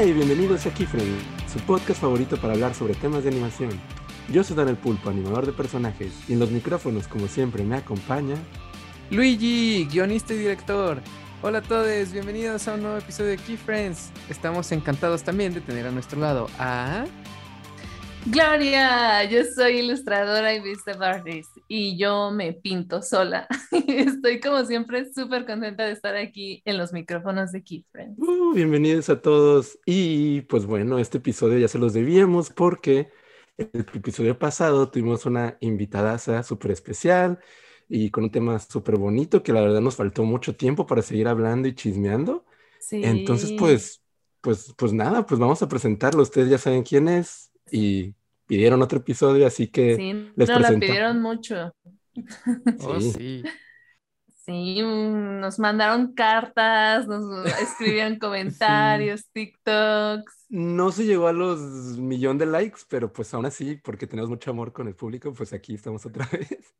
Hey, bienvenidos a Keyframe, su podcast favorito para hablar sobre temas de animación. Yo soy Dan el Pulpo, animador de personajes, y en los micrófonos, como siempre, me acompaña Luigi, guionista y director. Hola a todos, bienvenidos a un nuevo episodio de Keyfriends. Estamos encantados también de tener a nuestro lado a Gloria, yo soy ilustradora y vista artist y yo me pinto sola. Estoy como siempre súper contenta de estar aquí en los micrófonos de Keyfriends. Uh, bienvenidos a todos. Y pues bueno, este episodio ya se los debíamos porque el episodio pasado tuvimos una invitadaza súper especial y con un tema súper bonito que la verdad nos faltó mucho tiempo para seguir hablando y chismeando. Sí. Entonces, pues, pues, pues nada, pues vamos a presentarlo. Ustedes ya saben quién es y pidieron otro episodio, así que Sí, les nos la pidieron mucho. Oh, Sí. sí. Nos mandaron cartas, nos escribían comentarios, TikToks. No se llegó a los millón de likes, pero pues aún así, porque tenemos mucho amor con el público, pues aquí estamos otra vez.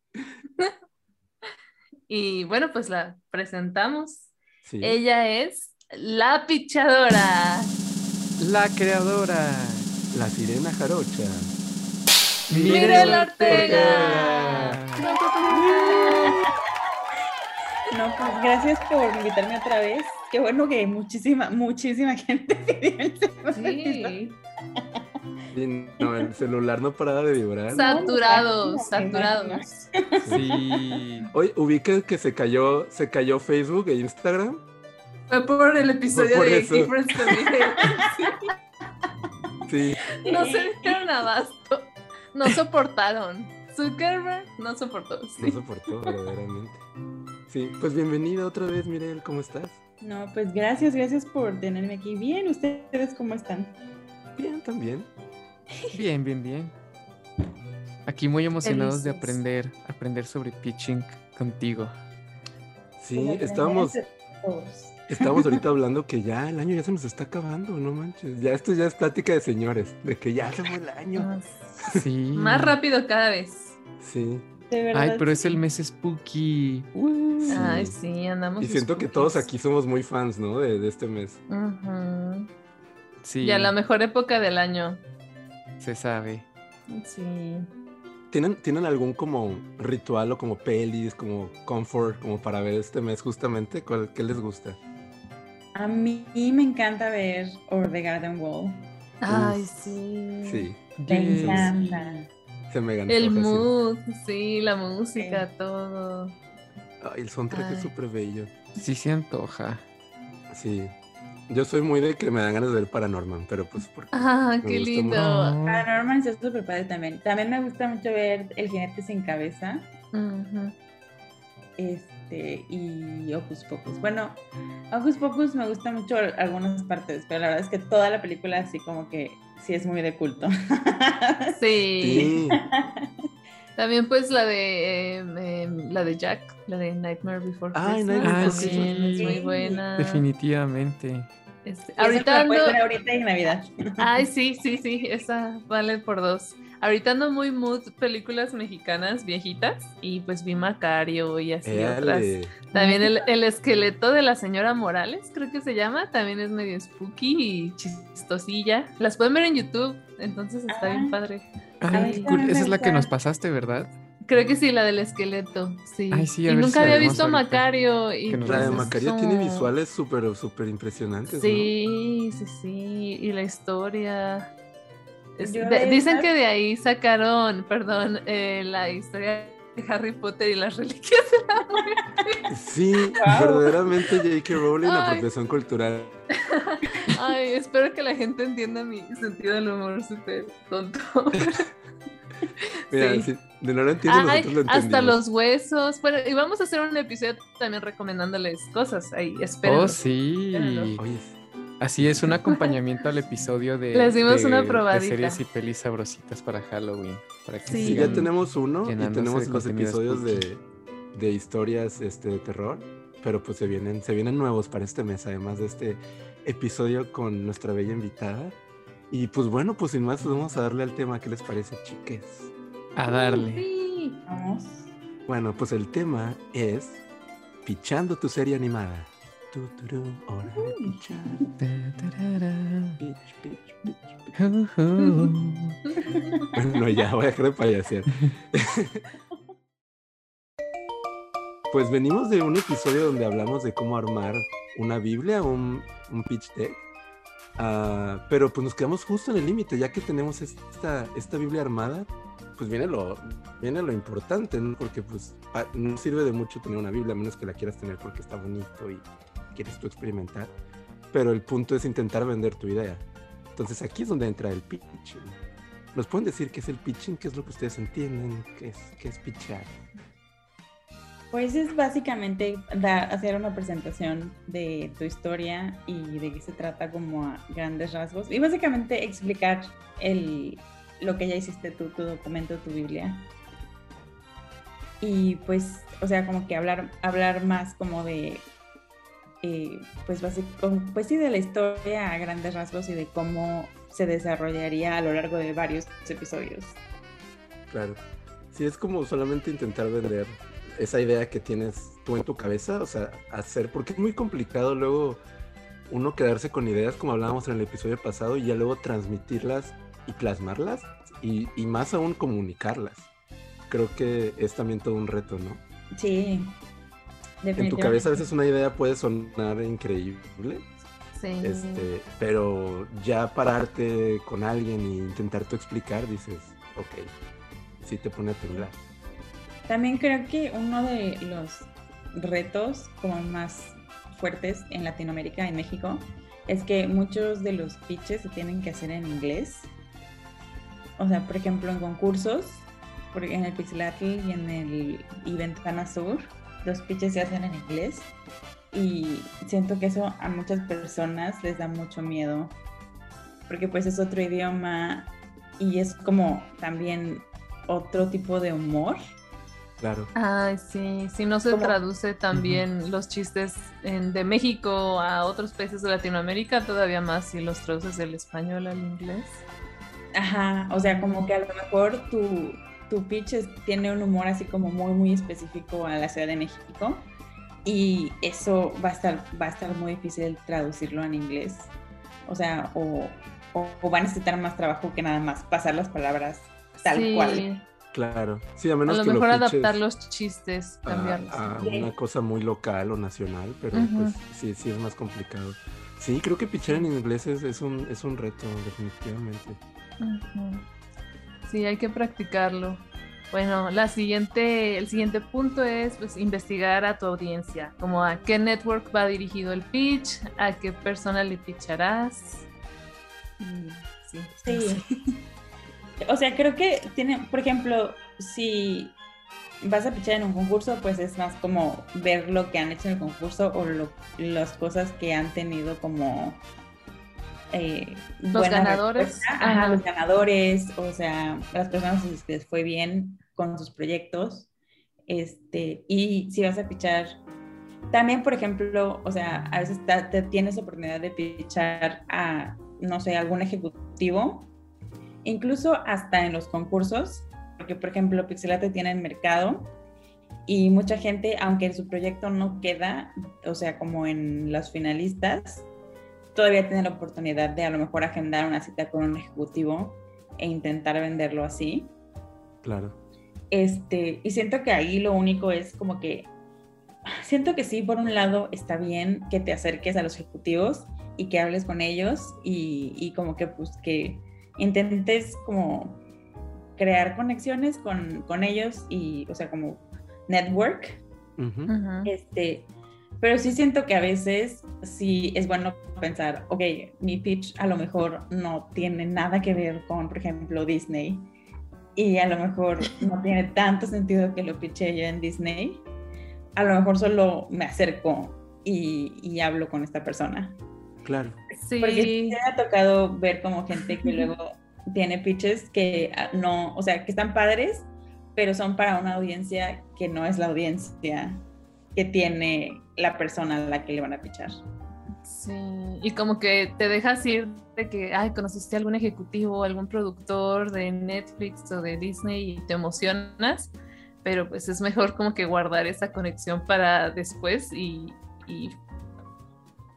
Y bueno, pues la presentamos. Sí. Ella es la pichadora. La creadora. La sirena jarocha. Mirel Ortega. No, pues gracias por invitarme otra vez. Qué bueno que muchísima, muchísima gente pidió el. Sí, no, el celular no paraba de vibrar. saturados, No, saturados. Sí. Oye, ubica que se cayó, se cayó Facebook e Instagram. Fue por el episodio por de eso. Difference Miguel. Sí. No se dieron abasto. No soportaron. Zuckerberg no soportó. No soportó verdaderamente. Sí, pues bienvenida otra vez, Mirel, ¿cómo estás? No, pues gracias, gracias por tenerme aquí. Bien, ¿ustedes cómo están? Bien, también. Bien, bien, bien. Aquí muy emocionados de aprender, aprender sobre pitching contigo. Sí, estábamos, todos. Estábamos ahorita hablando que ya el año ya se nos está acabando, no manches. Ya esto ya es plática de señores, de que ya se fue el año. Sí. Más rápido cada vez. Sí. De verdad. Ay, pero es el mes spooky. Uh. Sí. Ay, sí, andamos. Y siento que todos aquí somos muy fans, ¿no? De, de este mes. Ujú. Sí, Ya la mejor época del año. se sabe. Sí. ¿Tienen, ¿Tienen algún como ritual o como pelis, como comfort, como para ver este mes justamente? ¿Cuál, ¿Qué les gusta? A mí me encanta ver Over the Garden Wall. Ay, sí. Sí, Me Yes. encanta. se me ganó. El mood, sí, la música, todo. Ay, el soundtrack es Ay. súper bello. Sí se antoja. Sí. Yo soy muy de que me dan ganas de ver Paranorman, pero pues porque Ah, qué lindo. No. Paranorman está súper padre también. También me gusta mucho ver El jinete sin cabeza. Ujú. Este, y Hocus Pocus. Bueno, Hocus Pocus me gusta mucho algunas partes, pero la verdad es que toda la película así como que sí es muy de culto. Sí. Sí. También pues la de em, em, la de Jack, la de Nightmare Before Ay, Christmas. Nightmare Before también Christmas. es muy Sí. buena. Definitivamente. Este, ahorita ahorita en Navidad. ay sí, sí, sí, esa vale por dos. Ahorita ando muy mood películas mexicanas viejitas y pues vi Macario y así otras. Éale. También el, el esqueleto de la señora Morales, creo que se llama, también es medio spooky y chistosilla. Las pueden ver en YouTube, entonces está bien Ah. padre. Ay, Sí. cool. Esa es la que nos pasaste, ¿verdad? Creo que sí, la del esqueleto, sí. Ay, sí, y nunca había visto ahorita. Macario y Que nos La de pues, Macario es tiene visuales súper, súper impresionantes, ¿no? Sí, sí, sí, y la historia. Es- Yo de- de dicen que de ahí sacaron, perdón, eh, la historia de Harry Potter y las reliquias de la muerte. Sí, Wow. verdaderamente J.K. Rowling, Ay. apropiación cultural. Ay, espero que la gente entienda mi sentido del humor súper tonto. Mira, Sí. si de no lo entiendes, Ay, nosotros lo hasta los huesos. Bueno, y vamos a hacer un episodio también recomendándoles cosas ahí. Esperen. Oh, sí. Espérenlo. Oye, Así es, un acompañamiento al episodio de, Les dimos de- una de probadita. series y pelis sabrositas para Halloween. Para que Sí. sí, ya tenemos uno y tenemos los episodios de, de historias este, de terror, pero pues se vienen, se vienen nuevos para este mes, además de este episodio con nuestra bella invitada. Y pues bueno, pues sin más, pues vamos a darle al tema. ¿Qué les parece, chiques? A darle. Vamos. Bueno, pues el tema es Pichando tu serie animada. Bueno, ya voy a dejar de payasear. Pues venimos de un episodio donde hablamos de cómo armar una Biblia, un, un pitch deck. Ah, pero pues nos quedamos justo en el límite, ya que tenemos esta, esta Biblia armada, pues viene lo, viene lo importante, ¿no? Porque pues pa- no sirve de mucho tener una Biblia, a menos que la quieras tener porque está bonito y quieres tú experimentar. Pero el punto es intentar vender tu idea. Entonces aquí es donde entra el pitching. ¿Nos pueden decir qué es el pitching? ¿Qué es lo que ustedes entienden? ¿Qué es, qué es pitchar? Pues es básicamente hacer una presentación de tu historia y de qué se trata como a grandes rasgos. Y básicamente explicar el, lo que ya hiciste tú, tu documento, tu Biblia. Y pues, o sea, como que hablar, hablar más como de, eh, pues, pues sí, de la historia a grandes rasgos y de cómo se desarrollaría a lo largo de varios episodios. Claro. Sí, es como solamente intentar vender esa idea que tienes tú en tu cabeza, o sea, hacer, porque es muy complicado luego uno quedarse con ideas, como hablábamos en el episodio pasado, y ya luego transmitirlas y plasmarlas, y, y más aún comunicarlas. Creo que es también todo un reto, ¿no? Sí. En tu cabeza a veces una idea puede sonar increíble, Sí. este, pero ya pararte con alguien e intentar tú explicar, dices, ok, sí te pone a temblar. También creo que uno de los retos como más fuertes en Latinoamérica, en México, es que muchos de los pitches se tienen que hacer en inglés. O sea, por ejemplo, en concursos, en el Pixelatl y en el y Ventana Sur, los pitches se hacen en inglés. Y siento que eso a muchas personas les da mucho miedo, porque pues es otro idioma y es como también otro tipo de humor. Claro. Ay, sí, si no se traduce también los chistes en- de México a otros países de Latinoamérica, todavía más si los traduces del español al inglés. Ajá, o sea, como que a lo mejor tu, tu pitch es- tiene un humor así como muy, muy específico a la Ciudad de México y eso va a estar, va a estar muy difícil traducirlo en inglés. O sea, o, o, o va a necesitar más trabajo que nada más pasar las palabras tal Sí, cual. Claro, sí, a A menos lo que mejor lo adaptar los chistes, a, cambiarlos. a Sí. una cosa muy local o nacional, pero pues sí, sí es más complicado. Sí, creo que pitchar en inglés es, es un, es un reto, definitivamente. Ujú. Sí, hay que practicarlo. Bueno, la siguiente, el siguiente punto es pues, investigar a tu audiencia, como a qué network va dirigido el pitch, a qué persona le pitcharás. Y, sí. O sea, creo que tiene, por ejemplo, si vas a pichar en un concurso, pues es más como ver lo que han hecho en el concurso o lo- las cosas que han tenido como eh, Los ganadores. Ajá, los ganadores, o sea, las personas que les fue bien con sus proyectos. Este, y si vas a pichar, también, por ejemplo, o sea, a veces te tienes oportunidad de pichar a, no sé, algún ejecutivo, incluso hasta en los concursos, porque, por ejemplo, Pixelate tiene el mercado y mucha gente, aunque su proyecto no queda, o sea, como en los finalistas, todavía tiene la oportunidad de a lo mejor agendar una cita con un ejecutivo e intentar venderlo así. Claro. Este, y siento que ahí lo único es como que, siento que sí, por un lado está bien que te acerques a los ejecutivos y que hables con ellos y, y como que pues que intentes como crear conexiones con, con ellos y, o sea, como network. Ujú. este, pero sí siento que a veces sí es bueno pensar, ok, mi pitch a lo mejor no tiene nada que ver con, por ejemplo, Disney. Y a lo mejor no tiene tanto sentido que lo pitche yo en Disney. A lo mejor solo me acerco y, y hablo con esta persona. Claro. Porque sí Sí, me ha tocado ver como gente que luego tiene pitches que ah, no, o sea, que están padres, pero son para una audiencia que no es la audiencia que tiene la persona a la que le van a pitchar. sí. Y como que te dejas ir de que, ay, conociste a algún ejecutivo, algún productor de Netflix o de Disney y te emocionas, pero pues es mejor como que guardar esa conexión para después y, y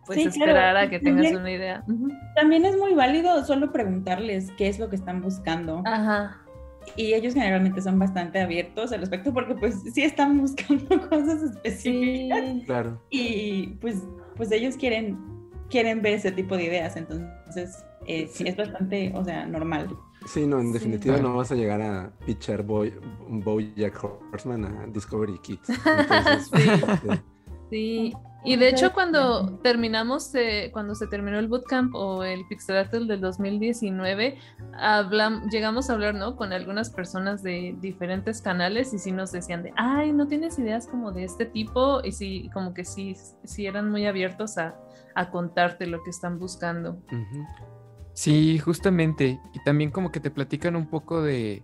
pues Sí, claro. esperar a que tengas También- una idea. También es muy válido solo preguntarles qué es lo que están buscando. Ajá. Y ellos generalmente son bastante abiertos al respecto porque pues sí están buscando cosas específicas Sí. Claro. y pues, pues ellos quieren, quieren ver ese tipo de ideas. Entonces eh, sí, Sí. es bastante, o sea, normal. Sí, no, en definitiva no vas a llegar a pitchar Boy, Bojack Horseman a Discovery Kids. Entonces, Sí. Y de hecho cuando terminamos, eh, cuando se terminó el bootcamp o el Pixelatel del 2019, hablam- llegamos a hablar, ¿no? Con algunas personas de diferentes canales y sí nos decían de, ay, ¿no tienes ideas como de este tipo? Y sí, como que sí, sí eran muy abiertos a, a contarte lo que están buscando. Sí, justamente. Y también como que te platican un poco de,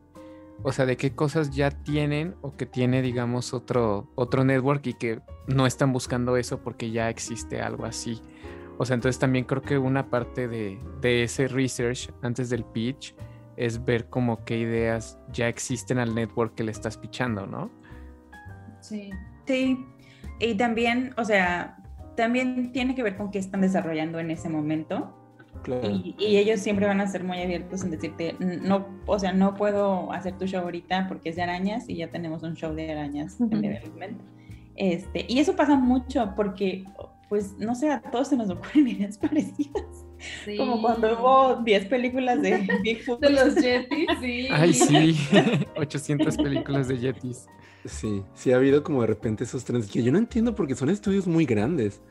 o sea, de qué cosas ya tienen o que tiene, digamos, otro, otro network y que no están buscando eso porque ya existe algo así. O sea, entonces también creo que una parte de, de ese research antes del pitch es ver como qué ideas ya existen al network que le estás pitchando, ¿no? Sí. Sí, y también, o sea, también tiene que ver con qué están desarrollando en ese momento. Claro. Y, y ellos siempre van a ser muy abiertos en decirte, no, o sea, no puedo hacer tu show ahorita porque es de arañas y ya tenemos un show de arañas en development. Este, y eso pasa mucho porque, pues, no sé, a todos se nos ocurren ideas parecidas. Como cuando hubo 10 películas de Bigfoot. De los Yetis, sí. Ay, sí. 800 películas de Yetis. Sí, sí ha habido como de repente esos trenes que yo no entiendo porque son estudios muy grandes.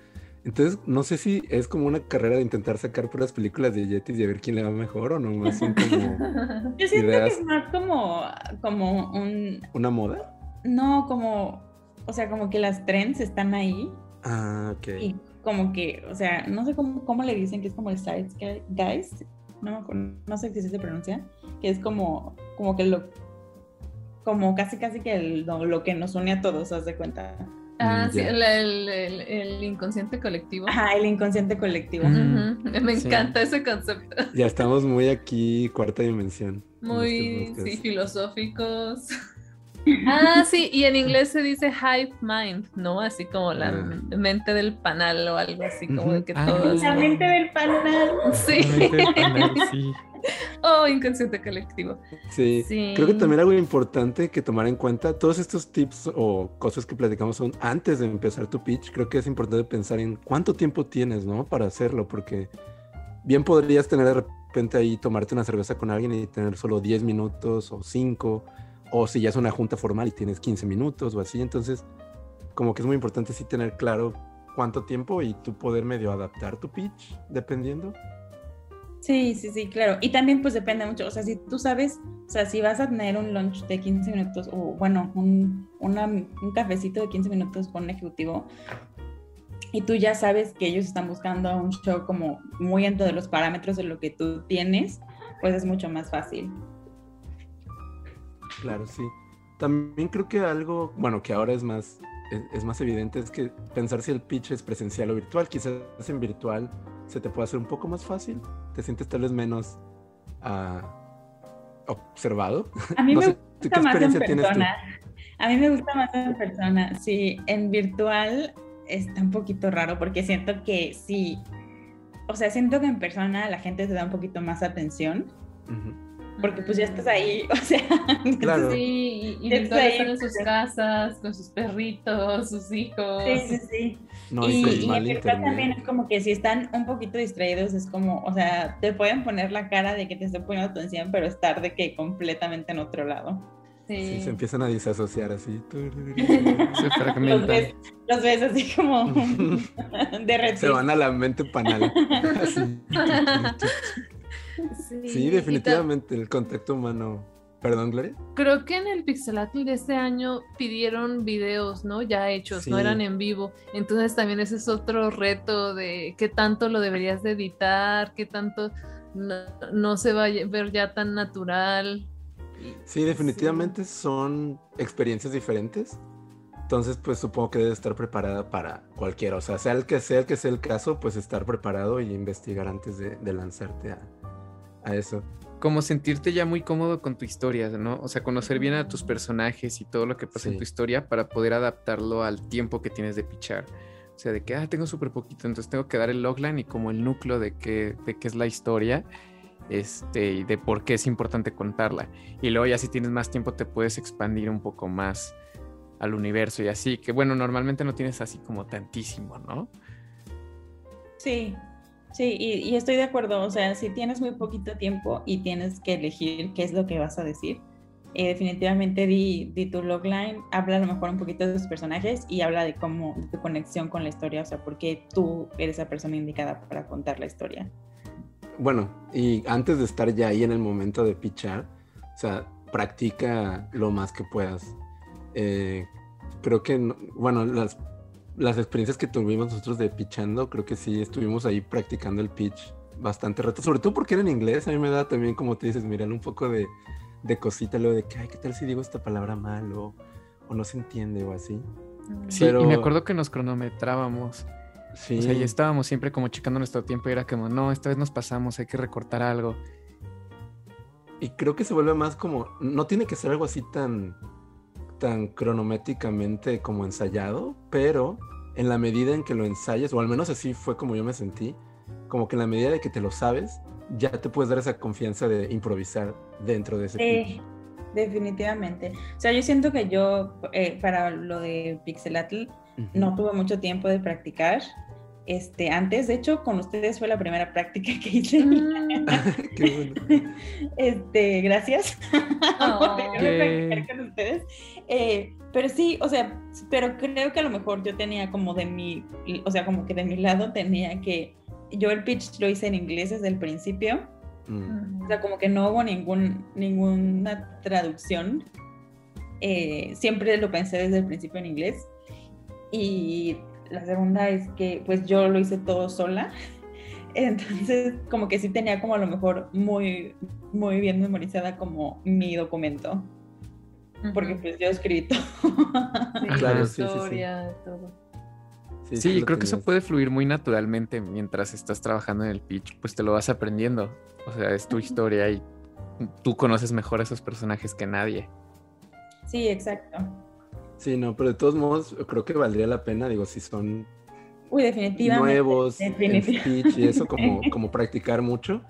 Entonces, no sé si es como una carrera de intentar sacar por las películas de Yetis y a ver quién le va mejor o no, más son como Yo siento ideas. que es más como, como un, una moda. no, como, o sea, como que las trends están ahí Ah, ok. y como que, o sea, no sé cómo, cómo le dicen que es como el side guys, no, no sé si se pronuncia, que es como, como que lo, como casi casi que el- lo que nos une a todos, haz de cuenta. Ah, sí, el, el- el- el inconsciente colectivo. Ajá, el inconsciente colectivo. Mm. Me Sí. encanta ese concepto. Ya estamos muy aquí, cuarta dimensión. en Muy este podcast. sí, filosóficos. Ah, sí, y en inglés se dice hive mind, ¿no? Así como la Ah. mente del panal o algo así, como de que. Ah. todos. La mente del panal. Sí. Mente del panal, sí. Oh, inconsciente colectivo. Sí. Sí. Creo que también algo importante que tomar en cuenta, todos estos tips o cosas que platicamos son antes de empezar tu pitch, creo que es importante pensar en cuánto tiempo tienes, ¿no? Para hacerlo, porque bien podrías tener de repente ahí tomarte una cerveza con alguien y tener solo 10 minutos o 5, o si ya es una junta formal y tienes 15 minutos o así, entonces como que es muy importante sí tener claro cuánto tiempo y tú poder medio adaptar tu pitch, dependiendo. Sí, sí, sí, claro. Y también pues depende mucho, o sea, si tú sabes, o sea, si vas a tener un lunch de 15 minutos o bueno, un, un cafecito de 15 minutos con un ejecutivo y tú ya sabes que ellos están buscando un show como muy dentro de los parámetros de lo que tú tienes, pues es mucho más fácil. Claro, sí. También creo que algo, bueno, que ahora es más, es, es más evidente, es que pensar si el pitch es presencial o virtual. Quizás en virtual se te puede hacer un poco más fácil. Te sientes tal vez menos ah, observado. A mí No me sé, ¿tú gusta ¿qué más en persona. A mí me gusta más en persona. Sí, en virtual está un poquito raro porque siento que sí, o sea, siento que en persona la gente te da un poquito más atención Ujú. Porque pues ya estás ahí, o sea, Claro. Sí, y, y ahí, están en sus pues. casas, con sus perritos, sus hijos. sí, sí, sí. No, y, y, y en también es como que si están un poquito distraídos es como, o sea, te pueden poner la cara de que te estoy poniendo atención, pero estar de que completamente en otro lado. Sí, se empiezan a disasociar así. Se Los fragmentan. ves, los ves así como derretidos. se van a la mente panal. Así. Sí, definitivamente el contacto humano. Perdón, Gloria. Creo que en el Pixelatl de este año pidieron videos, ¿no? Ya hechos, no eran en vivo. Entonces también ese es otro reto de qué tanto lo deberías de editar, qué tanto no, no se va a ver ya tan natural. Sí, definitivamente son experiencias diferentes. Entonces, pues supongo que debes estar preparada para cualquiera. O sea, sea el que sea el que sea el caso, pues estar preparado y investigar antes de, de lanzarte a, a eso. Como sentirte ya muy cómodo con tu historia, ¿no? O sea, conocer bien a tus personajes y todo lo que pasa en tu historia para poder adaptarlo al tiempo que tienes de pichar. O sea, de que, ah, tengo súper poquito, entonces tengo que dar el logline y como el núcleo de qué, de qué es la historia este, y de por qué es importante contarla. Y luego ya si tienes más tiempo te puedes expandir un poco más al universo y así, que bueno, normalmente no tienes así como tantísimo, ¿no? Sí, sí, y, y, estoy de acuerdo, o sea, si tienes muy poquito tiempo y tienes que elegir qué es lo que vas a decir, eh, definitivamente di, di, tu logline, habla a lo mejor un poquito de tus personajes y habla de cómo, de tu conexión con la historia, o sea, por qué tú eres la persona indicada para contar la historia. Bueno, y antes de estar ya ahí en el momento de pichar, o sea, practica lo más que puedas. Eh, creo que, bueno, las, las experiencias que tuvimos nosotros de pichando, creo que sí estuvimos ahí practicando el pitch bastante rato, sobre todo porque era en inglés, a mí me da también, como te dices, mirar un poco de, de cosita, lo de que, ay, ¿qué tal si digo esta palabra mal o, o no se entiende o así? Sí, y me acuerdo que nos cronometrábamos. Sí. O sea, y estábamos siempre como checando nuestro tiempo y era como, no, esta vez nos pasamos, hay que recortar algo. Y creo que se vuelve más como, no tiene que ser algo así tan, tan cronométricamente como ensayado, pero en la medida en que lo ensayes, o al menos así fue como yo me sentí, como que en la medida de que te lo sabes, ya te puedes dar esa confianza de improvisar dentro de ese sí, definitivamente. O sea, yo siento que yo, eh, para lo de Pixelatl, uh -huh. no tuve mucho tiempo de practicar. Este, antes, de hecho, con ustedes fue la primera práctica que hice. Mm. Qué bueno. Este, gracias Oh. por dejarme practicar con ustedes. Eh, pero sí, o sea, pero creo que a lo mejor yo tenía como de mi, o sea, como que de mi lado tenía que yo el pitch lo hice en inglés desde el principio. Mm. O sea, como que no hubo ningún, ninguna traducción. Eh, siempre lo pensé desde el principio en inglés. Y la segunda es que pues yo lo hice todo sola. Entonces, como que sí tenía como a lo mejor muy, muy bien memorizada como mi documento. Porque pues yo escribí todo. Sí, Claro, la sí, sí, sí. historia, todo. Sí, sí lo creo que eso puede fluir muy naturalmente mientras estás trabajando en el pitch, pues te lo vas aprendiendo. O sea, es tu historia y tú conoces mejor a esos personajes que nadie. Sí, exacto. Sí, no, pero de todos modos creo que valdría la pena, digo, si son Uy, definitivamente. nuevos en definitivamente. speech y eso, como, como practicar mucho.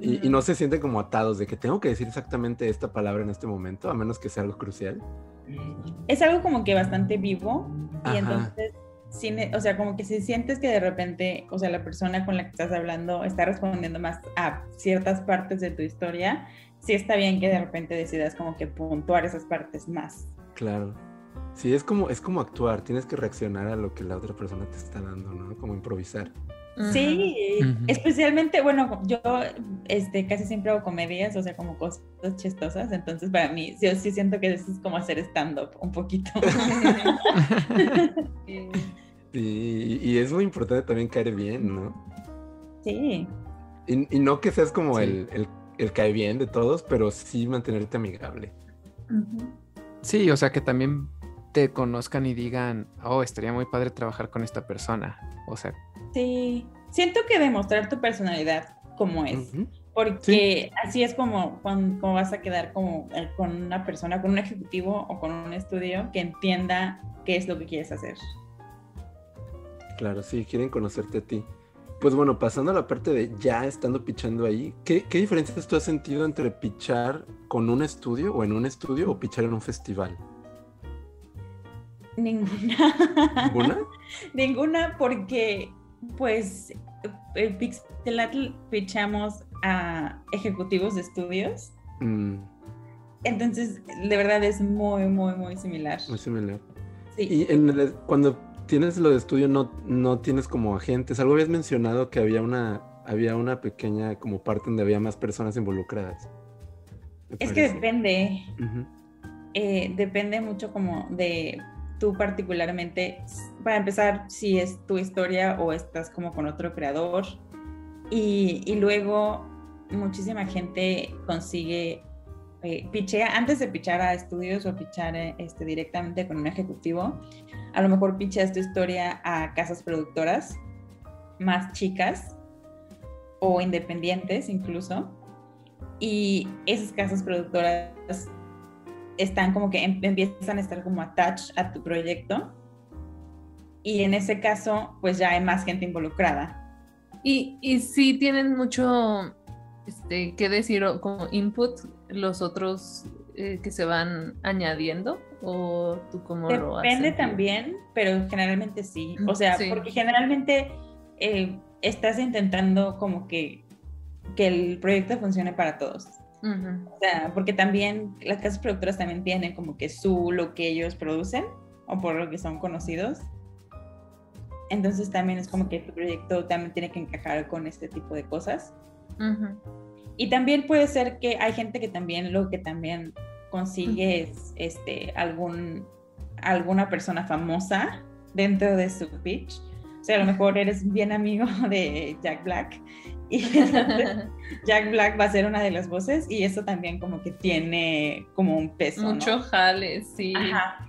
Y, y Ujú. no se sienten como atados de que tengo que decir exactamente esta palabra en este momento, a menos que sea algo crucial. Es algo como que bastante vivo y Ajá. entonces, sí ne- o sea, como que si sientes que de repente, o sea, la persona con la que estás hablando está respondiendo más a ciertas partes de tu historia, sí está bien que de repente decidas como que puntuar esas partes más. Claro. Sí, es como, es como actuar, tienes que reaccionar a lo que la otra persona te está dando, ¿no? Como improvisar. Sí, especialmente, bueno, yo este, casi siempre hago comedias, o sea, como cosas chistosas, entonces para mí, yo sí siento que eso es como hacer stand-up un poquito. Sí. Y, y es muy importante también caer bien, ¿no? Sí, Y, y no que seas como Sí. el, el, el cae bien de todos, pero sí mantenerte amigable. Sí, o sea, que también te conozcan y digan, oh, estaría muy padre trabajar con esta persona. O sea, sí. Siento que demostrar tu personalidad como es. Porque así es como, como vas a quedar como eh, con una persona, con un ejecutivo o con un estudio que entienda qué es lo que quieres hacer. Claro, sí, quieren conocerte a ti. Pues bueno, pasando a la parte de ya estando pichando ahí, ¿qué, qué diferencias tú has sentido entre pichar con un estudio o en un estudio o pichar en un festival? Ninguna. ¿Ninguna? Ninguna porque pues el Pixelatl pichamos a ejecutivos de estudios. Mm, Entonces, de verdad es muy, muy, muy similar. muy similar. Sí. Y en el- cuando tienes lo de estudio no, no tienes como agentes. Algo habías mencionado que había una, había una pequeña como parte donde había más personas involucradas. Es que depende. Eh, depende mucho como de tú particularmente, para empezar, si es tu historia o estás como con otro creador. Y, y luego muchísima gente consigue, eh, pichea, antes de pichar a estudios o pichar eh, este, directamente con un ejecutivo, a lo mejor picheas tu historia a casas productoras más chicas o independientes incluso. Y esas casas productoras están como que em- empiezan a estar como attached a tu proyecto y en ese caso, pues ya hay más gente involucrada. Y, y sí tienen mucho este, que decir o como input los otros eh, que se van añadiendo o tú cómo lo? Depende también, pero generalmente sí. O sea, Sí. porque generalmente eh, estás intentando como que, que el proyecto funcione para todos. O sea, porque también las casas productoras también tienen como que su lo que ellos producen o por lo que son conocidos. Entonces también es como que tu proyecto también tiene que encajar con este tipo de cosas. Y también puede ser que hay gente que también lo que también consigue es este, algún, alguna persona famosa dentro de su pitch. O sea, a lo mejor eres bien amigo de Jack Black y entonces Jack Black va a ser una de las voces y eso también como que tiene como un peso. ¿no? Mucho jale, sí. Ajá.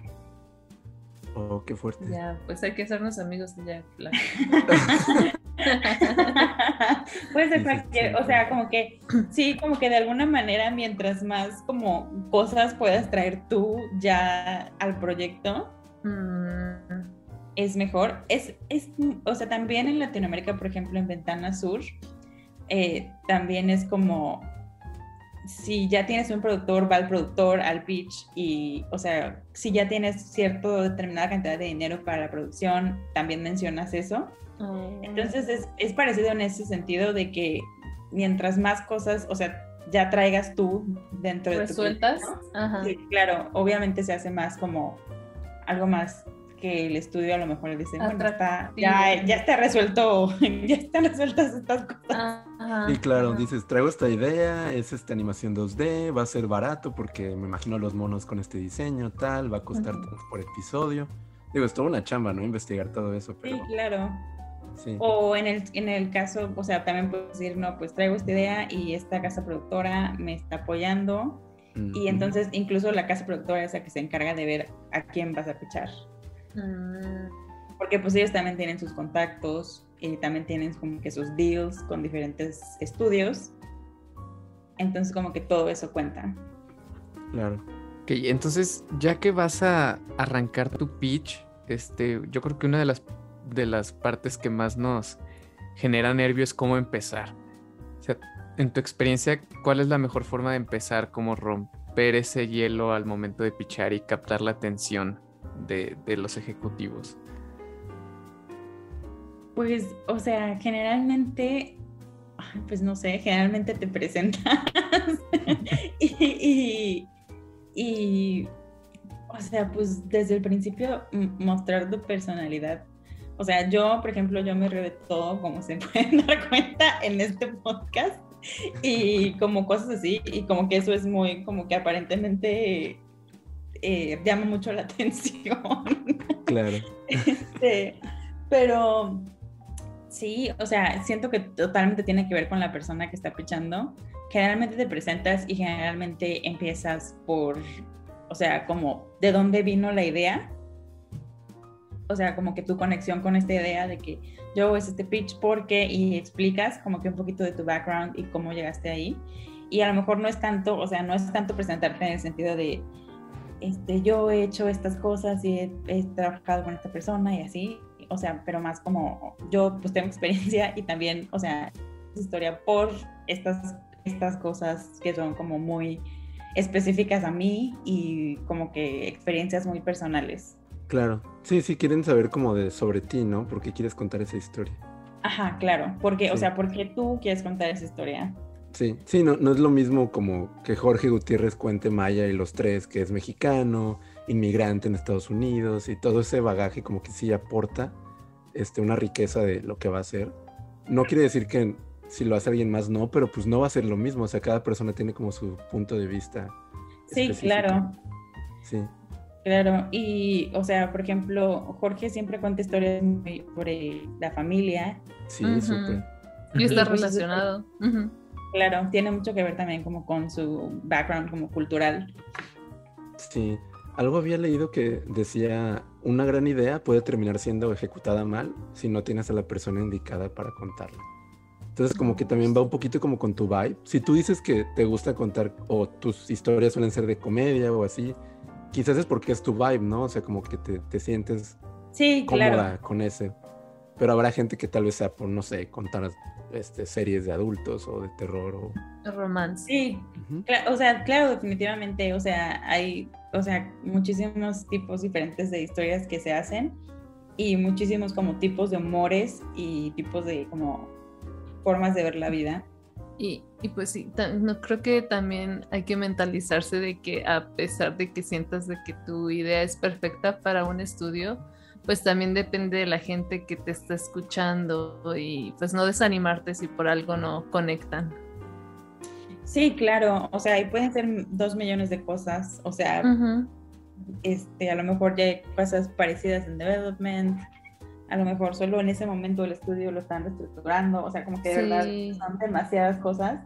Oh, qué fuerte. Ya, pues hay que hacernos amigos de Jack Black. Puede ser Sí, sí, cualquier, o sea, como que sí, como que de alguna manera, mientras más como cosas puedas traer tú ya al proyecto, Mm, es mejor. Es, es, o sea, también en Latinoamérica, por ejemplo, en Ventana Sur, eh, también es como si ya tienes un productor, va al productor, al pitch, y, o sea, si ya tienes cierta determinada cantidad de dinero para la producción, también mencionas eso. oh. Entonces es, es parecido en ese sentido de que mientras más cosas, o sea, ya traigas tú dentro de tu resueltas. sí, claro, obviamente se hace más como algo más que el estudio a lo mejor dice, bueno, está, ya, ya está resuelto, ya están resueltas estas cosas. Ajá, Y claro, ajá. dices, traigo esta idea, es esta animación 2D, va a ser barato porque me imagino los monos con este diseño, tal, va a costar tanto por episodio. Digo, es toda una chamba, ¿no? Investigar todo eso, Sí, pero claro. sí. O en el, en el caso, o sea, también puedes decir, no, pues traigo esta idea y esta casa productora me está apoyando. Y entonces incluso la casa productora es la que se encarga de ver a quién vas a pichar. Mm, Porque pues ellos también tienen sus contactos y también tienen como que sus deals con diferentes estudios. Entonces como que todo eso cuenta. Claro. Ok, entonces, ya que vas a arrancar tu pitch, este, yo creo que una de las, de las partes que más nos genera nervio es cómo empezar. O sea, en tu experiencia, ¿cuál es la mejor forma de empezar? ¿Cómo romper ese hielo al momento de pitchar y captar la atención de, los ejecutivos? Pues, o sea, generalmente, pues no sé, generalmente te presentas y, o sea, pues desde el principio mostrar tu personalidad. O sea, yo, por ejemplo, yo me río todo, como se pueden dar cuenta en este podcast, y como cosas así, y como que eso es muy, como que aparentemente eh, llama mucho la atención. Claro. Este, pero sí, o sea, siento que totalmente tiene que ver con la persona que está pichando. Generalmente te presentas y generalmente empiezas por, o sea, como de dónde vino la idea. O sea, como que tu conexión con esta idea de que yo es este pitch porque y explicas como que un poquito de tu background y cómo llegaste ahí. Y a lo mejor no es tanto, o sea, no es tanto presentarte en el sentido de, este, yo he hecho estas cosas y he, he trabajado con esta persona y así, o sea, pero más como yo pues tengo experiencia y también, o sea, historia por estas, estas cosas que son como muy específicas a mí y como que experiencias muy personales. Claro. Sí, sí, quieren saber como de sobre ti, ¿no? Porque quieres contar esa historia. Ajá, claro, porque, o sea, porque tú quieres contar esa historia. Sí, sí, no, no es lo mismo como que Jorge Gutiérrez cuente Maya y los tres, que es mexicano, inmigrante en Estados Unidos y todo ese bagaje como que sí aporta este, una riqueza de lo que va a hacer. No quiere decir que si lo hace alguien más no, pero pues no va a ser lo mismo, o sea, cada persona tiene como su punto de vista. Sí, específico. claro. Sí, Claro, y o sea, por ejemplo, Jorge siempre cuenta historias muy sobre la familia. sí, Ujú. súper. Y está relacionado. Claro, tiene mucho que ver también como con su background como cultural. Sí, algo había leído que decía, una gran idea puede terminar siendo ejecutada mal si no tienes a la persona indicada para contarla. Entonces como que también va un poquito como con tu vibe. Si tú dices que te gusta contar o tus historias suelen ser de comedia o así, quizás es porque es tu vibe, ¿no? O sea, como que te, te sientes Sí, cómoda claro. con ese. Pero habrá gente que tal vez sea por, no sé, contar este, series de adultos o de terror o... Romance. Sí, Ujú. Cla- o sea, claro, definitivamente, o sea, hay, o sea, muchísimos tipos diferentes de historias que se hacen y muchísimos como tipos de humores y tipos de como formas de ver la vida. Y, y pues sí, no, creo que también hay que mentalizarse de que a pesar de que sientas de que tu idea es perfecta para un estudio, pues también depende de la gente que te está escuchando y pues no desanimarte si por algo no conectan. Sí, claro, o sea, y pueden ser dos millones de cosas, o sea, este, a lo mejor ya hay cosas parecidas en development, a lo mejor solo en ese momento el estudio lo están reestructurando, o sea, como que de verdad son demasiadas cosas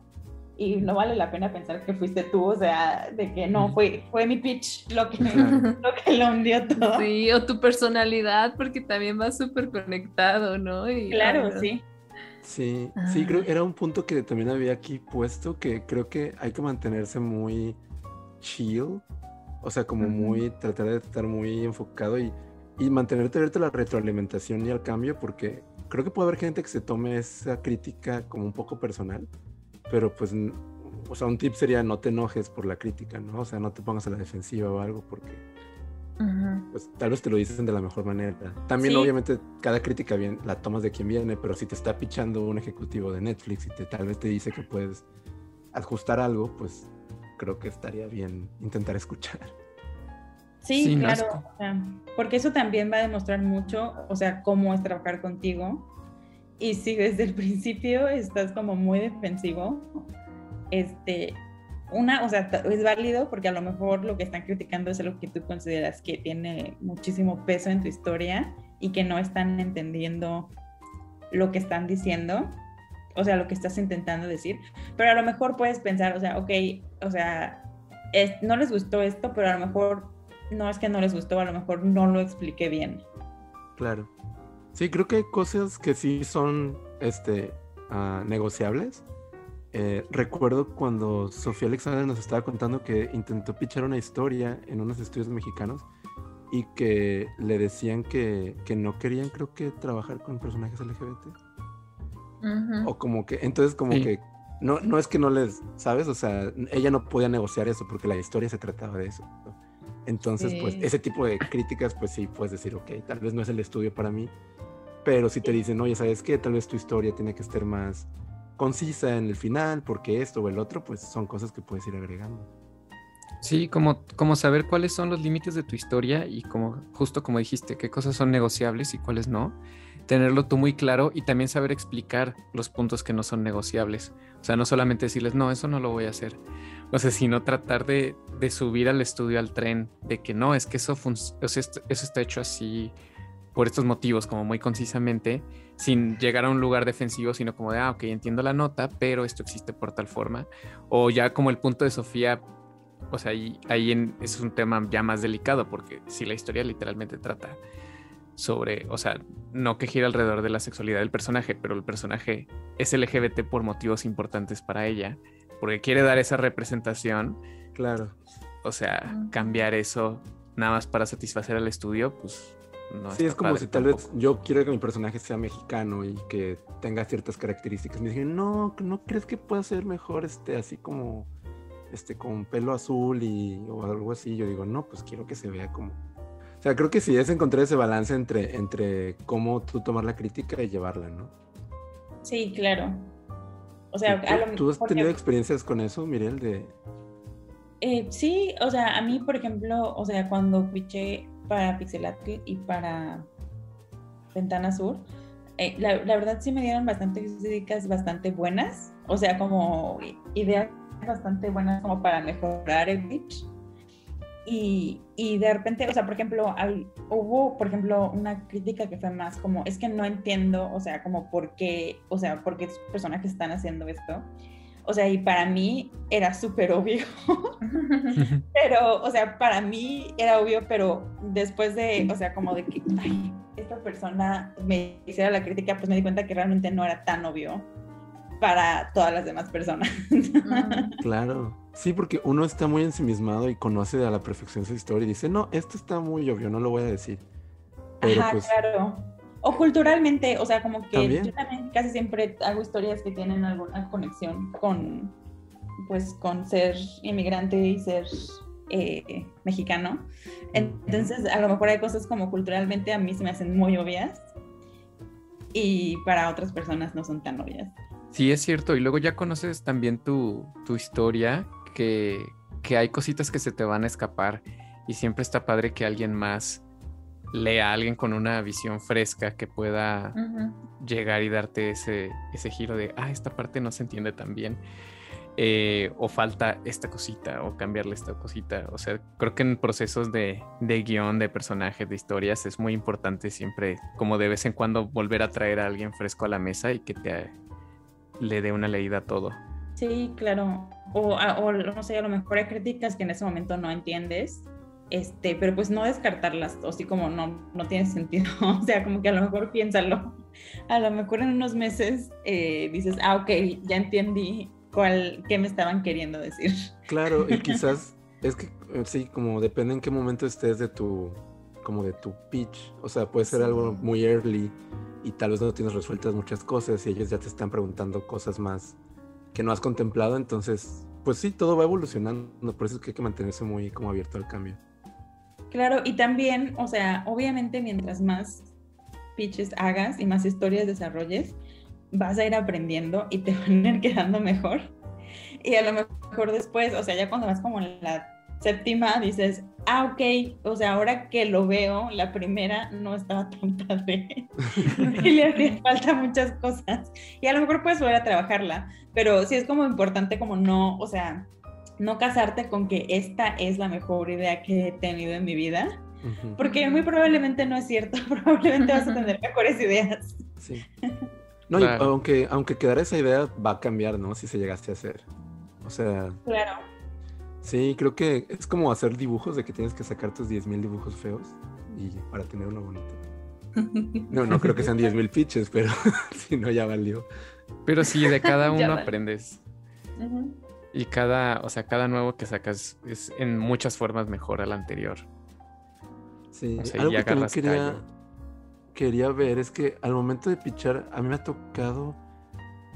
y no vale la pena pensar que fuiste tú, o sea, de que no, fue, fue mi pitch lo que, lo que lo hundió todo. Sí, o tu personalidad, porque también va súper conectado, ¿no? Y, Claro, no. sí. Sí, sí, Ah. creo que era un punto que también había aquí puesto, que creo que hay que mantenerse muy chill, o sea, como muy, tratar de estar muy enfocado y, y mantenerte abierto a la retroalimentación y al cambio, porque creo que puede haber gente que se tome esa crítica como un poco personal, pero pues, n- o sea, un tip sería no te enojes por la crítica, ¿no? O sea, no te pongas a la defensiva o algo, porque pues tal vez te lo dicen de la mejor manera. También Sí. obviamente cada crítica bien la tomas de quien viene, pero si te está pichando un ejecutivo de Netflix y te, tal vez te dice que puedes ajustar algo, pues creo que estaría bien intentar escuchar. Sí, Sin claro, o sea, porque eso también va a demostrar mucho, o sea, cómo es trabajar contigo. Y si desde el principio estás como muy defensivo, este, una, o sea, es válido porque a lo mejor lo que están criticando es algo que tú consideras que tiene muchísimo peso en tu historia y que no están entendiendo lo que están diciendo, o sea, lo que estás intentando decir. Pero a lo mejor puedes pensar, o sea, ok, o sea, no les gustó esto, pero a lo mejor no es que no les gustó, a lo mejor no lo expliqué bien. Claro. Sí, creo que hay cosas que sí son este, ah, negociables. Eh, recuerdo cuando Sofía Alexander nos estaba contando que intentó pichar una historia en unos estudios mexicanos y que le decían que, que no querían, creo que, trabajar con personajes LGBT. O como que, entonces como Sí. que, no, no es que no les, ¿sabes? O sea, ella no podía negociar eso porque la historia se trataba de eso. ¿no? Entonces, pues, Sí. ese tipo de críticas, pues sí, puedes decir, ok, tal vez no es el estudio para mí, pero si te dicen, oye, ¿sabes qué? Tal vez tu historia tiene que estar más concisa en el final, porque esto o el otro, pues son cosas que puedes ir agregando. Sí, como, como saber cuáles son los límites de tu historia y como justo como dijiste, qué cosas son negociables y cuáles no. Tenerlo tú muy claro y también saber explicar los puntos que no son negociables. O sea, no solamente decirles, no, eso no lo voy a hacer. O sea, sino tratar de, de subir al estudio, al tren, de que no, es que eso, o sea, eso está hecho así por estos motivos, como muy concisamente, sin llegar a un lugar defensivo, sino como de, ah, ok, entiendo la nota, pero esto existe por tal forma. O ya como el punto de Sofía, o sea, ahí, ahí es un tema ya más delicado, porque si la historia literalmente trata sobre, o sea, no que gira alrededor de la sexualidad del personaje, pero el personaje es LGBT por motivos importantes para ella, porque quiere dar esa representación, Claro. o sea, cambiar eso nada más para satisfacer al estudio, pues no sí, está es como padre si tal vez yo quiero que mi personaje sea mexicano y que tenga ciertas características. Me dicen, no, ¿no crees que pueda ser mejor este así como este con pelo azul y o algo así? Yo digo, no, pues quiero que se vea como. O sea, creo que sí es encontrar ese balance entre, entre cómo tú tomar la crítica y llevarla, ¿no? Sí, claro. O sea, ¿Tú, a lo tú has tenido experiencias con eso, Mirel? De... Eh, sí, o sea, a mí, por ejemplo, o sea, cuando piché para Pixelatl y para Ventana Sur, eh, la, la verdad sí me dieron bastantes críticas bastante buenas, o sea, como ideas bastante buenas como para mejorar el pitch. Y, y de repente, o sea, por ejemplo, hay- hubo, por ejemplo, una crítica que fue más como, es que no entiendo, o sea, como por qué, o sea, por qué estos personajes están haciendo esto. O sea, y para mí era súper obvio. Pero, o sea, para mí era obvio, pero después de, o sea, como de que ay, esta persona me hiciera la crítica, pues me di cuenta que realmente no era tan obvio para todas las demás personas. Claro. Sí, porque uno está muy ensimismado y conoce a la perfección su historia y dice, no, esto está muy obvio, no lo voy a decir. Pero Ajá, pues, claro. O culturalmente, o sea, como que ¿También? yo también casi siempre hago historias que tienen alguna conexión con, pues, con ser inmigrante y ser eh, mexicano. Entonces, a lo mejor hay cosas como culturalmente a mí se me hacen muy obvias y para otras personas no son tan obvias. Sí, es cierto. Y luego ya conoces también tu, tu historia, que, que hay cositas que se te van a escapar. Y siempre está padre que alguien más lea a alguien con una visión fresca que pueda llegar y darte ese, ese giro de, ah, esta parte no se entiende tan bien. eh, o falta esta cosita, o cambiarle esta cosita. O sea, creo que en procesos de, de guion, de personajes, de historias, es muy importante siempre, como de vez en cuando, volver a traer a alguien fresco a la mesa y que te le dé una leída a todo. Sí, claro. O, o no sé, a lo mejor hay críticas que en ese momento no entiendes, este, pero pues no descartarlas, o sí como no, no tiene sentido. O sea, como que a lo mejor piénsalo. A lo mejor en unos meses eh, dices, ah, ok, ya entendí cuál, qué me estaban queriendo decir. claro, y quizás es que eh, sí, como depende en qué momento estés de tu, como de tu pitch. O sea, puede ser Sí. algo muy early y tal vez no tienes resueltas muchas cosas y ellos ya te están preguntando cosas más que no has contemplado. Entonces, pues sí, todo va evolucionando. Por eso es que hay que mantenerse muy como abierto al cambio. Claro, y también, o sea, obviamente mientras más pitches hagas y más historias desarrolles, vas a ir aprendiendo y te van a ir quedando mejor. Y a lo mejor después, o sea, ya cuando vas como en la séptima, dices, ah, ok, o sea, ahora que lo veo, la primera no estaba tan padre. y le hacía falta muchas cosas. Y a lo mejor puedes volver a trabajarla, pero sí es como importante como no, o sea, no casarte con que esta es la mejor idea que he tenido en mi vida, porque muy probablemente no es cierto, probablemente vas a tener mejores ideas. Sí. No, y aunque, aunque quedara esa idea, va a cambiar, ¿no? Si se llegaste a hacer. O sea, Claro. Sí, creo que es como hacer dibujos de que tienes que sacar tus 10.000 dibujos feos y para tener uno bonito. No, no creo que sean 10.000 pitches, pero si no, ya valió. Pero sí, de cada uno vale. aprendes. Y cada, o sea, cada nuevo que sacas es en muchas formas mejor al anterior. Sí, O sea, algo que también quería, callo. quería ver es que al momento de pichar, a mí me ha tocado,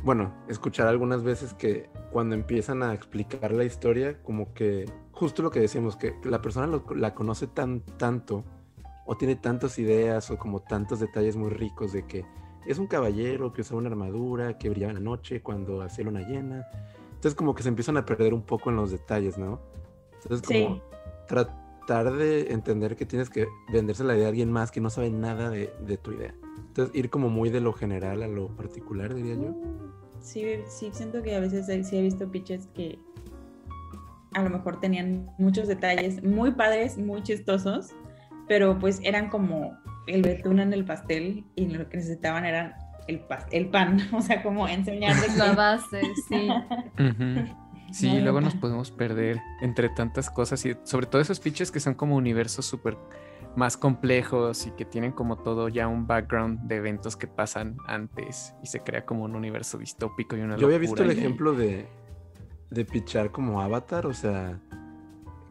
bueno, escuchar algunas veces que cuando empiezan a explicar la historia, como que justo lo que decíamos, que la persona lo- la conoce tan tanto, o tiene tantas ideas, o como tantos detalles muy ricos de que es un caballero que usaba una armadura, que brillaba en la noche cuando hacía luna llena. Entonces como que se empiezan a perder un poco en los detalles, ¿no? Entonces como Sí. tratar de entender que tienes que venderse la idea a alguien más que no sabe nada de, de tu idea. Entonces ir como muy de lo general a lo particular, diría yo. Sí, sí, siento que a veces sí he visto pitches que a lo mejor tenían muchos detalles muy padres, muy chistosos, pero pues eran como el betún en el pastel y lo que necesitaban era el, pas- el pan, o sea, como enseñarles La base, sí. Sí, No, luego nos podemos perder entre tantas cosas y sobre todo esos pitches que son como universos súper más complejos y que tienen como todo ya un background de eventos que pasan antes y se crea como un universo distópico y una Yo había visto el ejemplo de, de pitchar como Avatar, o sea,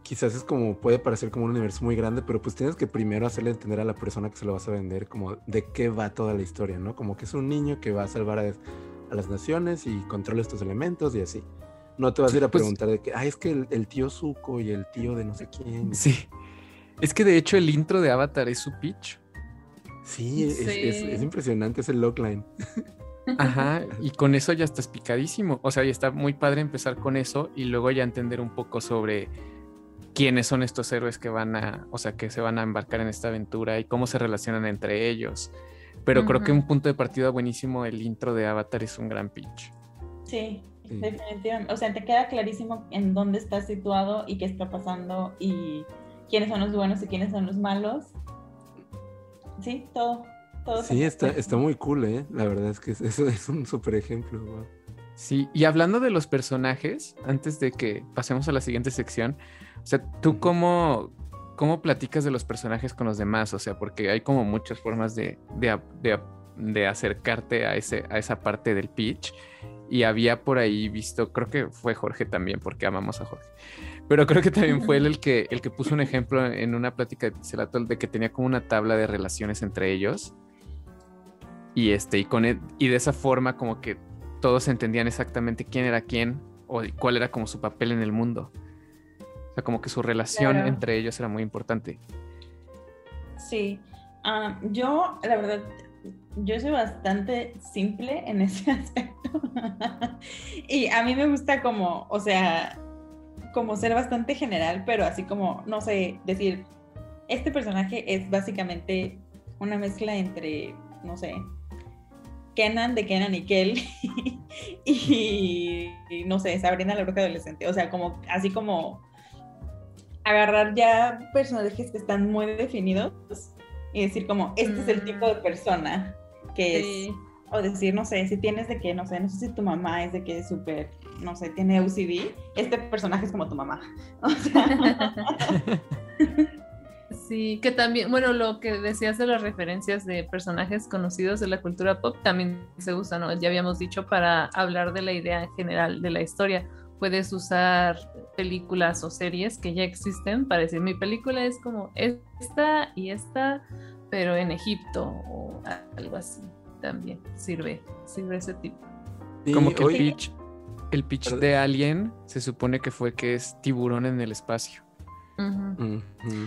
quizás es como, puede parecer como un universo muy grande, pero pues tienes que primero hacerle entender a la persona que se lo vas a vender como de qué va toda la historia, ¿no? Como que es un niño que va a salvar a, a las naciones y controla estos elementos y así. No te vas a ir a Pues- preguntar de que, ah, es que el, el tío Zuko y el tío de no sé quién. Sí. Es que de hecho el intro de Avatar es su pitch. Sí, es, es- Sí. es impresionante ese logline. Ajá, y con eso ya estás picadísimo. O sea, ya está muy padre empezar con eso y luego ya entender un poco sobre quiénes son estos héroes que van a, o sea, que se van a embarcar en esta aventura y cómo se relacionan entre ellos. Pero creo que un punto de partida buenísimo, el intro de Avatar es un gran pitch. Sí, Sí. definitivamente. O sea, te queda clarísimo en dónde estás situado y qué está pasando y quiénes son los buenos y quiénes son los malos. Sí, todo. todo Sí, está, está muy cool, ¿eh? La verdad es que es- eso es un súper ejemplo. wow. Sí, y hablando de los personajes, antes de que pasemos a la siguiente sección, o sea, ¿tú cómo, cómo platicas de los personajes con los demás? O sea, porque hay como muchas formas de, de, de de acercarte a, ese, a esa parte del pitch. Y había por ahí visto, creo que fue Jorge también, porque amamos a Jorge. Pero creo que también fue él el que, el que puso un ejemplo en una plática de Pixelatol de que tenía como una tabla de relaciones entre ellos. Y, este, y, con e, y de esa forma como que todos entendían exactamente quién era quién o cuál era como su papel en el mundo. O sea, como que su relación entre ellos era muy importante. Sí, ah, yo la verdad, yo soy bastante simple en ese aspecto. y a mí me gusta como, o sea, como ser bastante general, pero así como, no sé, decir, este personaje es básicamente una mezcla entre, no sé, Kenan de Kenan y Kel y, no sé, Sabrina la bruja adolescente. O sea, como así como agarrar ya personajes que están muy definidos y decir como, este es el tipo de mm. persona que es, o decir, no sé, si tienes de que, no sé, no sé si tu mamá es de que es súper, no sé, tiene OCD, este personaje es como tu mamá. O sea, Sí, que también, bueno, lo que decías de las referencias de personajes conocidos de la cultura pop también se usa, ¿no? Ya habíamos dicho para hablar de la idea general de la historia. Puedes usar películas o series que ya existen para decir, mi película es como esta y esta, pero en Egipto o algo así. También sirve, sirve ese tipo. como que pitch, el pitch de Alien se supone que fue que es tiburón en el espacio.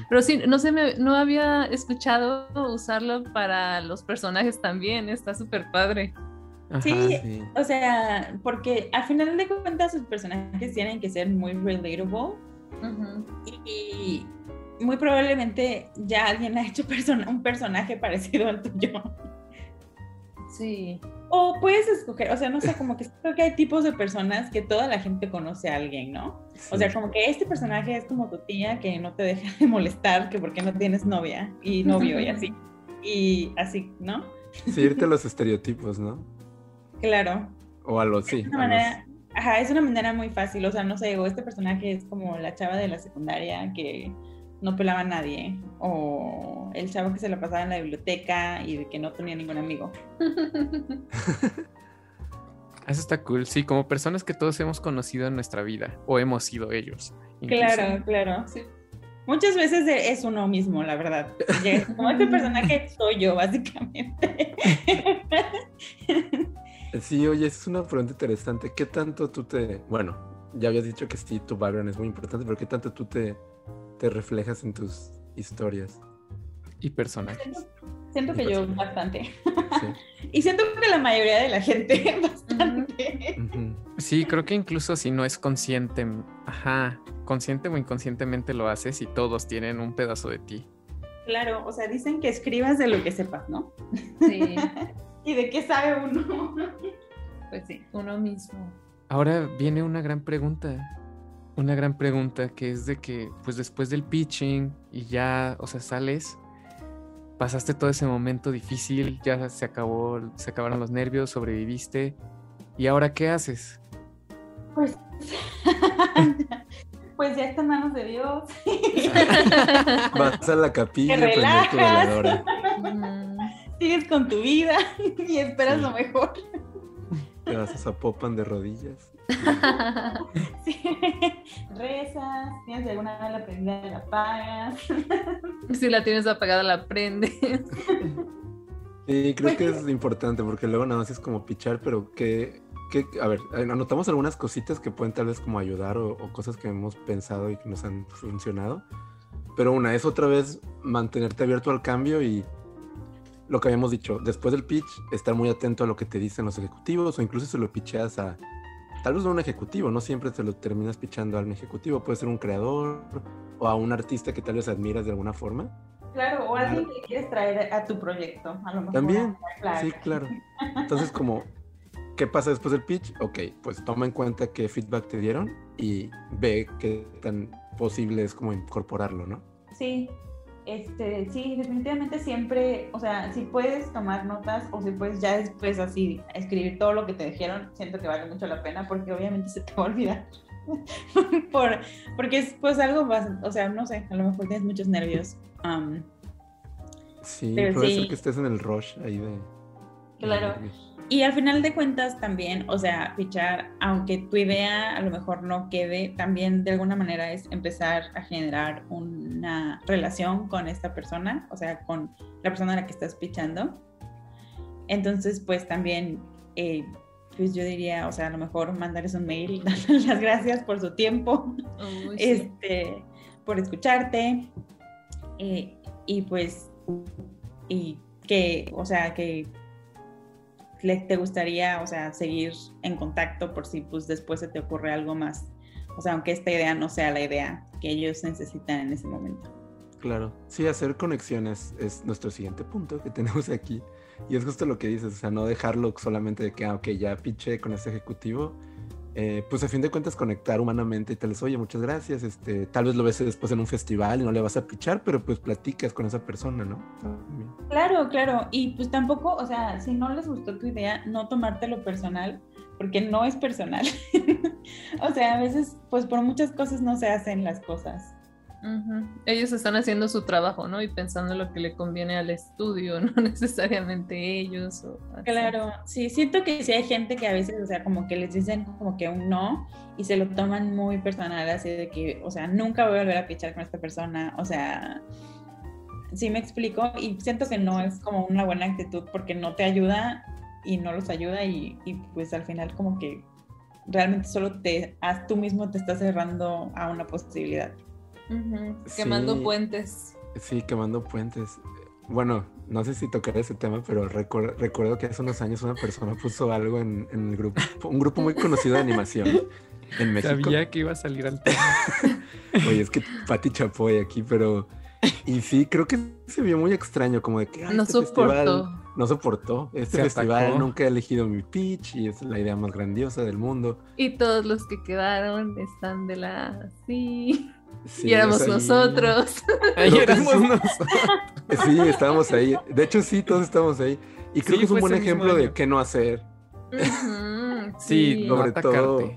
Pero sí, no sé, me, no había escuchado usarlo para los personajes también, está súper padre. sí, o sea, porque al final de cuentas sus personajes tienen que ser muy relatable y, muy probablemente ya alguien ha hecho un personaje parecido al tuyo. Sí. O puedes escoger, o sea, no sé, como que creo que hay tipos de personas que toda la gente conoce a alguien, ¿no? O sea, como que este personaje es como tu tía que no te deja de molestar, que porque no tienes novia y novio y así. Y así, ¿no? Sí, irte a los estereotipos, ¿no? Claro. O a los, sí. Es una manera, Ajá, es una manera muy fácil, o sea, no sé, o este personaje es como la chava de la secundaria que no pelaba a nadie, o el chavo que se la pasaba en la biblioteca y de que no tenía ningún amigo. Eso está cool, sí, como personas que todos hemos conocido en nuestra vida, o hemos sido ellos. Claro, claro, sí. Muchas veces es uno mismo, la verdad. Como este personaje soy yo, básicamente. Sí, oye, es una pregunta interesante. ¿Qué tanto tú te... Bueno, ya habías dicho que sí, tu background es muy importante, pero ¿qué tanto tú te te reflejas en tus historias. Y personajes. Siento, que yo bastante. y siento que la mayoría de la gente bastante. Sí, creo que incluso si no es consciente, ajá, consciente o inconscientemente lo haces y todos tienen un pedazo de ti. Claro, o sea, dicen que escribas de lo que sepas, ¿no? Sí. y de qué sabe uno. pues sí, uno mismo. Ahora viene una gran pregunta una gran pregunta que es de que, pues después del pitching y ya, o sea, sales, pasaste todo ese momento difícil, ya se acabó, se acabaron los nervios, sobreviviste. ¿Y ahora qué haces? Pues, pues ya está en manos de Dios. Vas a la capilla, Te relajas, sigues con tu vida y esperas lo mejor. Te vas a Zapopan de rodillas. sí. Rezas, tienes alguna la prendida, la apagas. si la tienes apagada, la prendes. Sí, creo que es importante porque luego nada más es como pichar, pero que, que a ver, anotamos algunas cositas que pueden tal vez como ayudar o, o cosas que hemos pensado y que nos han funcionado. Pero una es otra vez mantenerte abierto al cambio y lo que habíamos dicho, después del pitch, estar muy atento a lo que te dicen los ejecutivos o incluso se lo picheas a, tal vez a un ejecutivo, no siempre te lo terminas pichando a un ejecutivo, puede ser un creador o a un artista que tal vez admiras de alguna forma. Claro, o alguien que quieres traer a tu proyecto, a lo mejor. También, sí, claro. Entonces, como, ¿qué pasa después del pitch? Ok, pues toma en cuenta qué feedback te dieron y ve qué tan posible es como incorporarlo, ¿no? Sí, este, sí, definitivamente siempre, o sea, si puedes tomar notas o si puedes ya después así escribir todo lo que te dijeron, siento que vale mucho la pena porque obviamente se te va a olvidar. Por, porque es pues algo más, o sea, no sé, a lo mejor tienes muchos nervios. sí, puede ser que estés en el rush ahí de... Claro. Y al final de cuentas también, o sea, fichar, aunque tu idea a lo mejor no quede, también de alguna manera es empezar a generar una relación con esta persona, o sea, con la persona a la que estás fichando. Entonces, pues también, eh, pues yo diría, o sea, a lo mejor mandarles un mail, darles las gracias por su tiempo, este, por escucharte, eh, y pues, y que, o sea, que te gustaría, o sea, seguir en contacto por si pues después se te ocurre algo más. O sea, aunque esta idea no sea la idea que ellos necesitan en ese momento. Claro, sí, hacer conexiones es nuestro siguiente punto que tenemos aquí. Y es justo lo que dices, o sea, no dejarlo solamente de que, ah, ya piché con este ejecutivo, eh, pues a fin de cuentas conectar humanamente y te les, oye, muchas gracias, este, tal vez lo ves después en un festival y no le vas a pichar, pero pues platicas con esa persona, ¿no? Claro, claro, y pues tampoco, o sea, si no les gustó tu idea, no tomártelo personal, porque no es personal. o sea, a veces, pues por muchas cosas no se hacen las cosas. Ellos están haciendo su trabajo, ¿no? Y pensando lo que le conviene al estudio, no necesariamente ellos. claro, sí, siento que sí hay gente que a veces, o sea, como que les dicen como que un no y se lo toman muy personal, así de que, o sea, nunca voy a volver a pichar con esta persona, o sea, sí me explico y siento que no es como una buena actitud porque no te ayuda y no los ayuda y, y pues al final como que realmente solo te, tú mismo te estás cerrando a una posibilidad. Quemando puentes. Sí, quemando puentes. Bueno, no sé si tocar ese tema, pero recuerdo que hace unos años una persona puso algo en, el grupo, un grupo muy conocido de animación en México. Sabía que iba a salir al tema. Oye, es que Pati Chapoy aquí, pero... Y sí, creo que se vio muy extraño, como de que... no este soportó. no soportó. Este festival nunca he elegido mi pitch y es la idea más grandiosa del mundo. Y todos los que quedaron están de la... Sí y éramos nosotros. Ahí éramos nosotros. Sí, estábamos ahí. De hecho, sí, todos estábamos ahí. Y creo que es un buen ejemplo de qué no hacer. sí, sobre todo.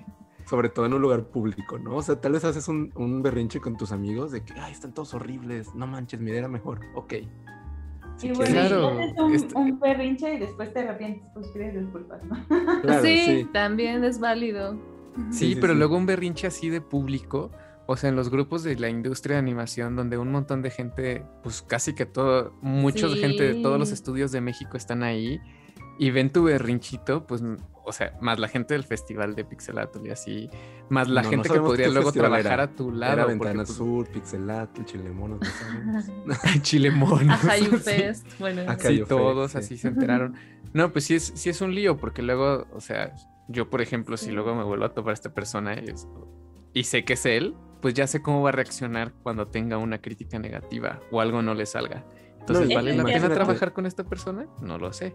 Sobre todo en un lugar público, ¿no? O sea, tal vez haces un, un, berrinche con tus amigos de que, ay, están todos horribles, no manches, mi idea era mejor. Ok. y bueno, claro, un, este un, berrinche y después te arrepientes, pues pides disculpas, ¿no? sí, también es válido. Sí, pero luego un berrinche así de público, o sea, en los grupos de la industria de animación, donde un montón de gente, pues casi que todo, mucha gente de todos los estudios de México están ahí y ven tu berrinchito, pues, o sea, más la gente del festival de Pixelatl y así, más la gente que podría luego trabajar a tu lado. Era Ventana pues, Sur, Pixelatl, Chilemonos, Chilemonos. Fest, bueno. Sí, todos así se enteraron. No, pues sí es, sí es un lío, porque luego, o sea, yo, por ejemplo, si luego me vuelvo a topar a esta persona y sé que es él, pues ya sé cómo va a reaccionar cuando tenga una crítica negativa o algo no le salga. Entonces, ¿vale la pena trabajar con esta persona? No lo sé.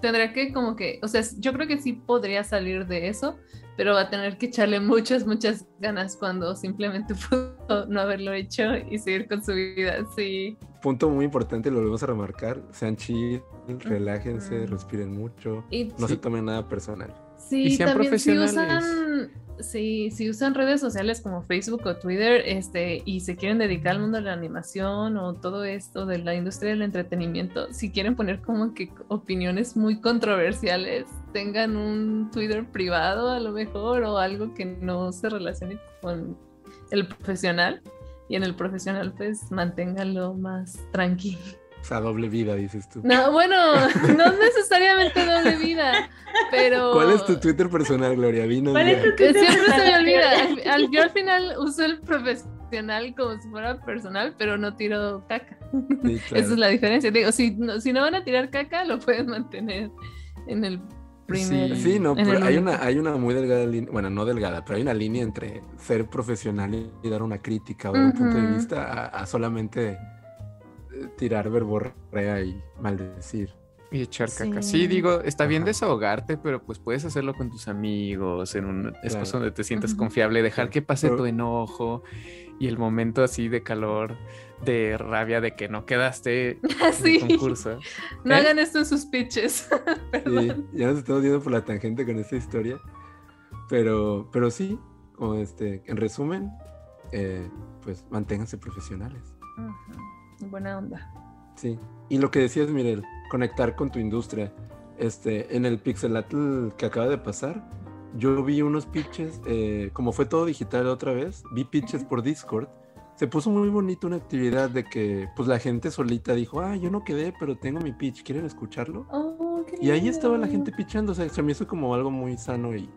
Tendrá que como que, o sea, yo creo que sí podría salir de eso, pero va a tener que echarle muchas, muchas ganas cuando simplemente pudo no haberlo hecho y seguir con su vida, sí. Punto muy importante, lo volvemos a remarcar, sean chill, relájense, respiren mucho, no se tomen nada personal. Sí, y también si usan, si usan redes sociales como Facebook o Twitter, este, y se quieren dedicar al mundo de la animación o todo esto de la industria del entretenimiento, si quieren poner como que opiniones muy controversiales, tengan un Twitter privado a lo mejor o algo que no se relacione con el profesional. Y en el profesional, pues manténganlo más tranquilo. O sea, doble vida, dices tú. No, bueno, no necesariamente doble vida, pero... ¿Cuál es tu Twitter personal, Gloria? Vino Siempre se me olvida. yo al final uso el profesional como si fuera personal, pero no tiro caca. Esa es la diferencia. Digo, si no, si no van a tirar caca, lo pueden mantener en el primer... Sí, no, pero hay una, hay una muy delgada línea, bueno, no delgada, pero hay una línea entre ser profesional y dar una crítica o dar un punto de vista a solamente tirar verborrea y maldecir. Y echar caca. Sí, digo, está bien desahogarte, pero pues puedes hacerlo con tus amigos, en un espacio donde te sientas confiable, dejar que pase tu enojo y el momento así de calor, de rabia de que no quedaste en el concurso. No ¿Eh? hagan esto en sus pitches. sí, ya nos estamos yendo por la tangente con esta historia. Pero, pero sí, como este, en resumen, eh, pues manténganse profesionales. Buena onda. Sí. Y lo que decías, Mirel, conectar con tu industria. Este, en el Pixelatl que acaba de pasar, yo vi unos pitches, eh, como fue todo digital otra vez, vi pitches por Discord. Se puso muy bonito una actividad de que pues la gente solita dijo, ah, yo no quedé, pero tengo mi pitch, ¿quieren escucharlo? Oh, Y ahí estaba la gente pitchando, o sea, se me hizo como algo muy sano y,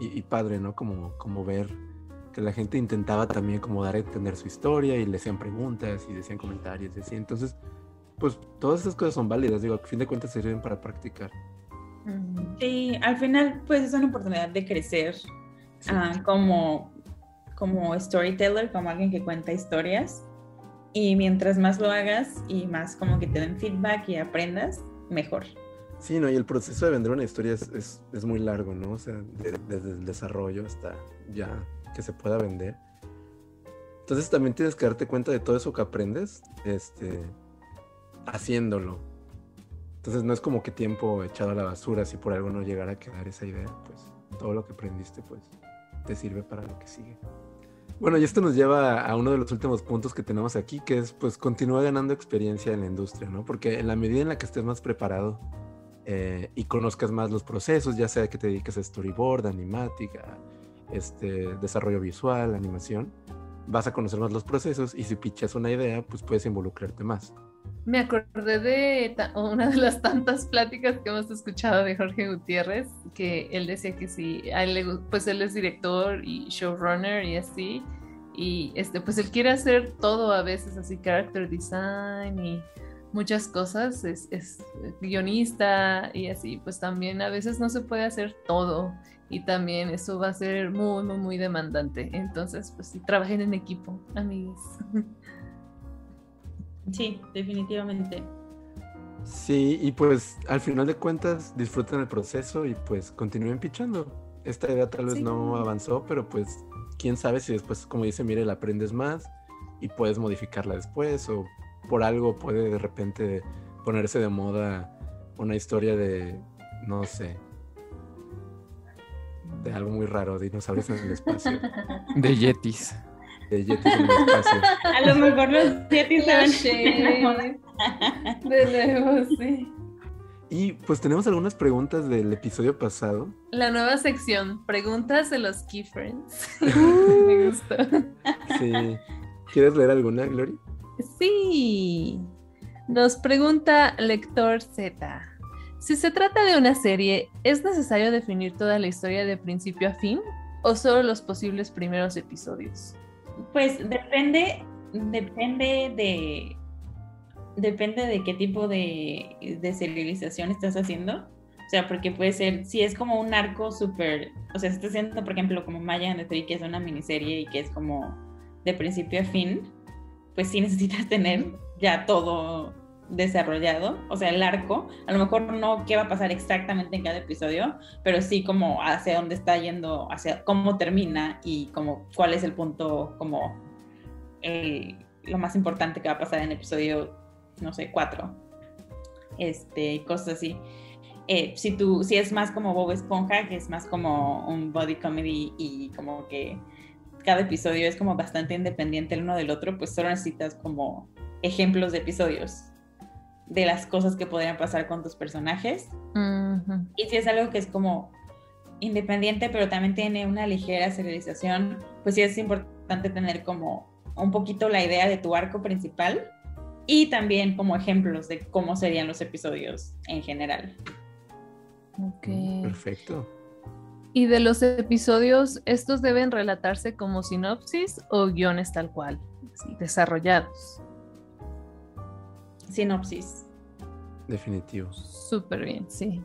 y, y padre, ¿no? Como, como ver que la gente intentaba también como dar a entender su historia y le hacían preguntas y decían comentarios y así. Entonces, pues todas esas cosas son válidas, digo, a fin de cuentas sirven para practicar. Sí, al final pues es una oportunidad de crecer Sí. ah, como, como storyteller, como alguien que cuenta historias. Y mientras más lo hagas y más como que te den feedback y aprendas, mejor. Sí, no, y el proceso de vender una historia es, es- es muy largo, ¿no? O sea, de- desde el desarrollo hasta ya que se pueda vender. Entonces también tienes que darte cuenta de todo eso que aprendes, este, haciéndolo. Entonces no es como que tiempo echado a la basura si por algo no llegara a quedar esa idea, pues todo lo que aprendiste, pues te sirve para lo que sigue. Bueno, y esto nos lleva a uno de los últimos puntos que tenemos aquí, que es pues continúa ganando experiencia en la industria, ¿no? Porque en la medida en la que estés más preparado eh, y conozcas más los procesos, ya sea que te dediques a storyboard, animática, este, desarrollo visual, animación, vas a conocer más los procesos y si pichas una idea, pues puedes involucrarte más. Me acordé de una de las tantas pláticas que hemos escuchado de Jorge Gutiérrez, que él decía que sí, él pues él es director y showrunner y así, y este, pues él quiere hacer todo a veces, así character design y muchas cosas, es, es guionista y así, pues también a veces no se puede hacer todo y también eso va a ser muy, muy, muy demandante. Entonces, pues sí, trabajen en equipo, amigos. Sí, definitivamente. Sí, y pues al final de cuentas disfruten el proceso y pues continúen pichando. Esta idea tal vez Sí. no avanzó, pero pues quién sabe si después, como dice Mirel, aprendes más y puedes modificarla después o por algo puede de repente ponerse de moda una historia de, no sé, de algo muy raro, dinosaurios en el espacio, De Yetis. De yetis en el espacio. A lo mejor los Yetis se van. De nuevo, sí. Y pues tenemos algunas preguntas del episodio pasado. La nueva sección, preguntas de los key friends. Me gustó. Sí. ¿Quieres leer alguna, Gloria? Sí. Nos pregunta Lector Z. Si se trata de una serie, ¿es necesario definir toda la historia de principio a fin o solo los posibles primeros episodios? Pues depende, depende de, depende de qué tipo de, de serialización estás haciendo. O sea, porque puede ser, si es como un arco súper, o sea, si estás haciendo, por ejemplo, como Maya and the Tree, que es una miniserie y que es como de principio a fin, pues sí necesitas tener ya todo desarrollado, o sea, el arco, a lo mejor no qué va a pasar exactamente en cada episodio, pero sí como hacia dónde está yendo, hacia cómo termina y como cuál es el punto como lo más importante que va a pasar en episodio, no sé, cuatro, este, cosas así. Eh, si tú, si es más como Bob Esponja, que es más como un body comedy y como que cada episodio es como bastante independiente el uno del otro, pues solo necesitas como ejemplos de episodios de las cosas que podrían pasar con tus personajes. Y si es algo que es como independiente, pero también tiene una ligera serialización, pues sí es importante tener como un poquito la idea de tu arco principal y también como ejemplos de cómo serían los episodios en general. Ok. Perfecto. ¿Y de los episodios, estos deben relatarse como sinopsis o guiones tal cual, desarrollados? Sinopsis. Definitivo. Súper bien, sí.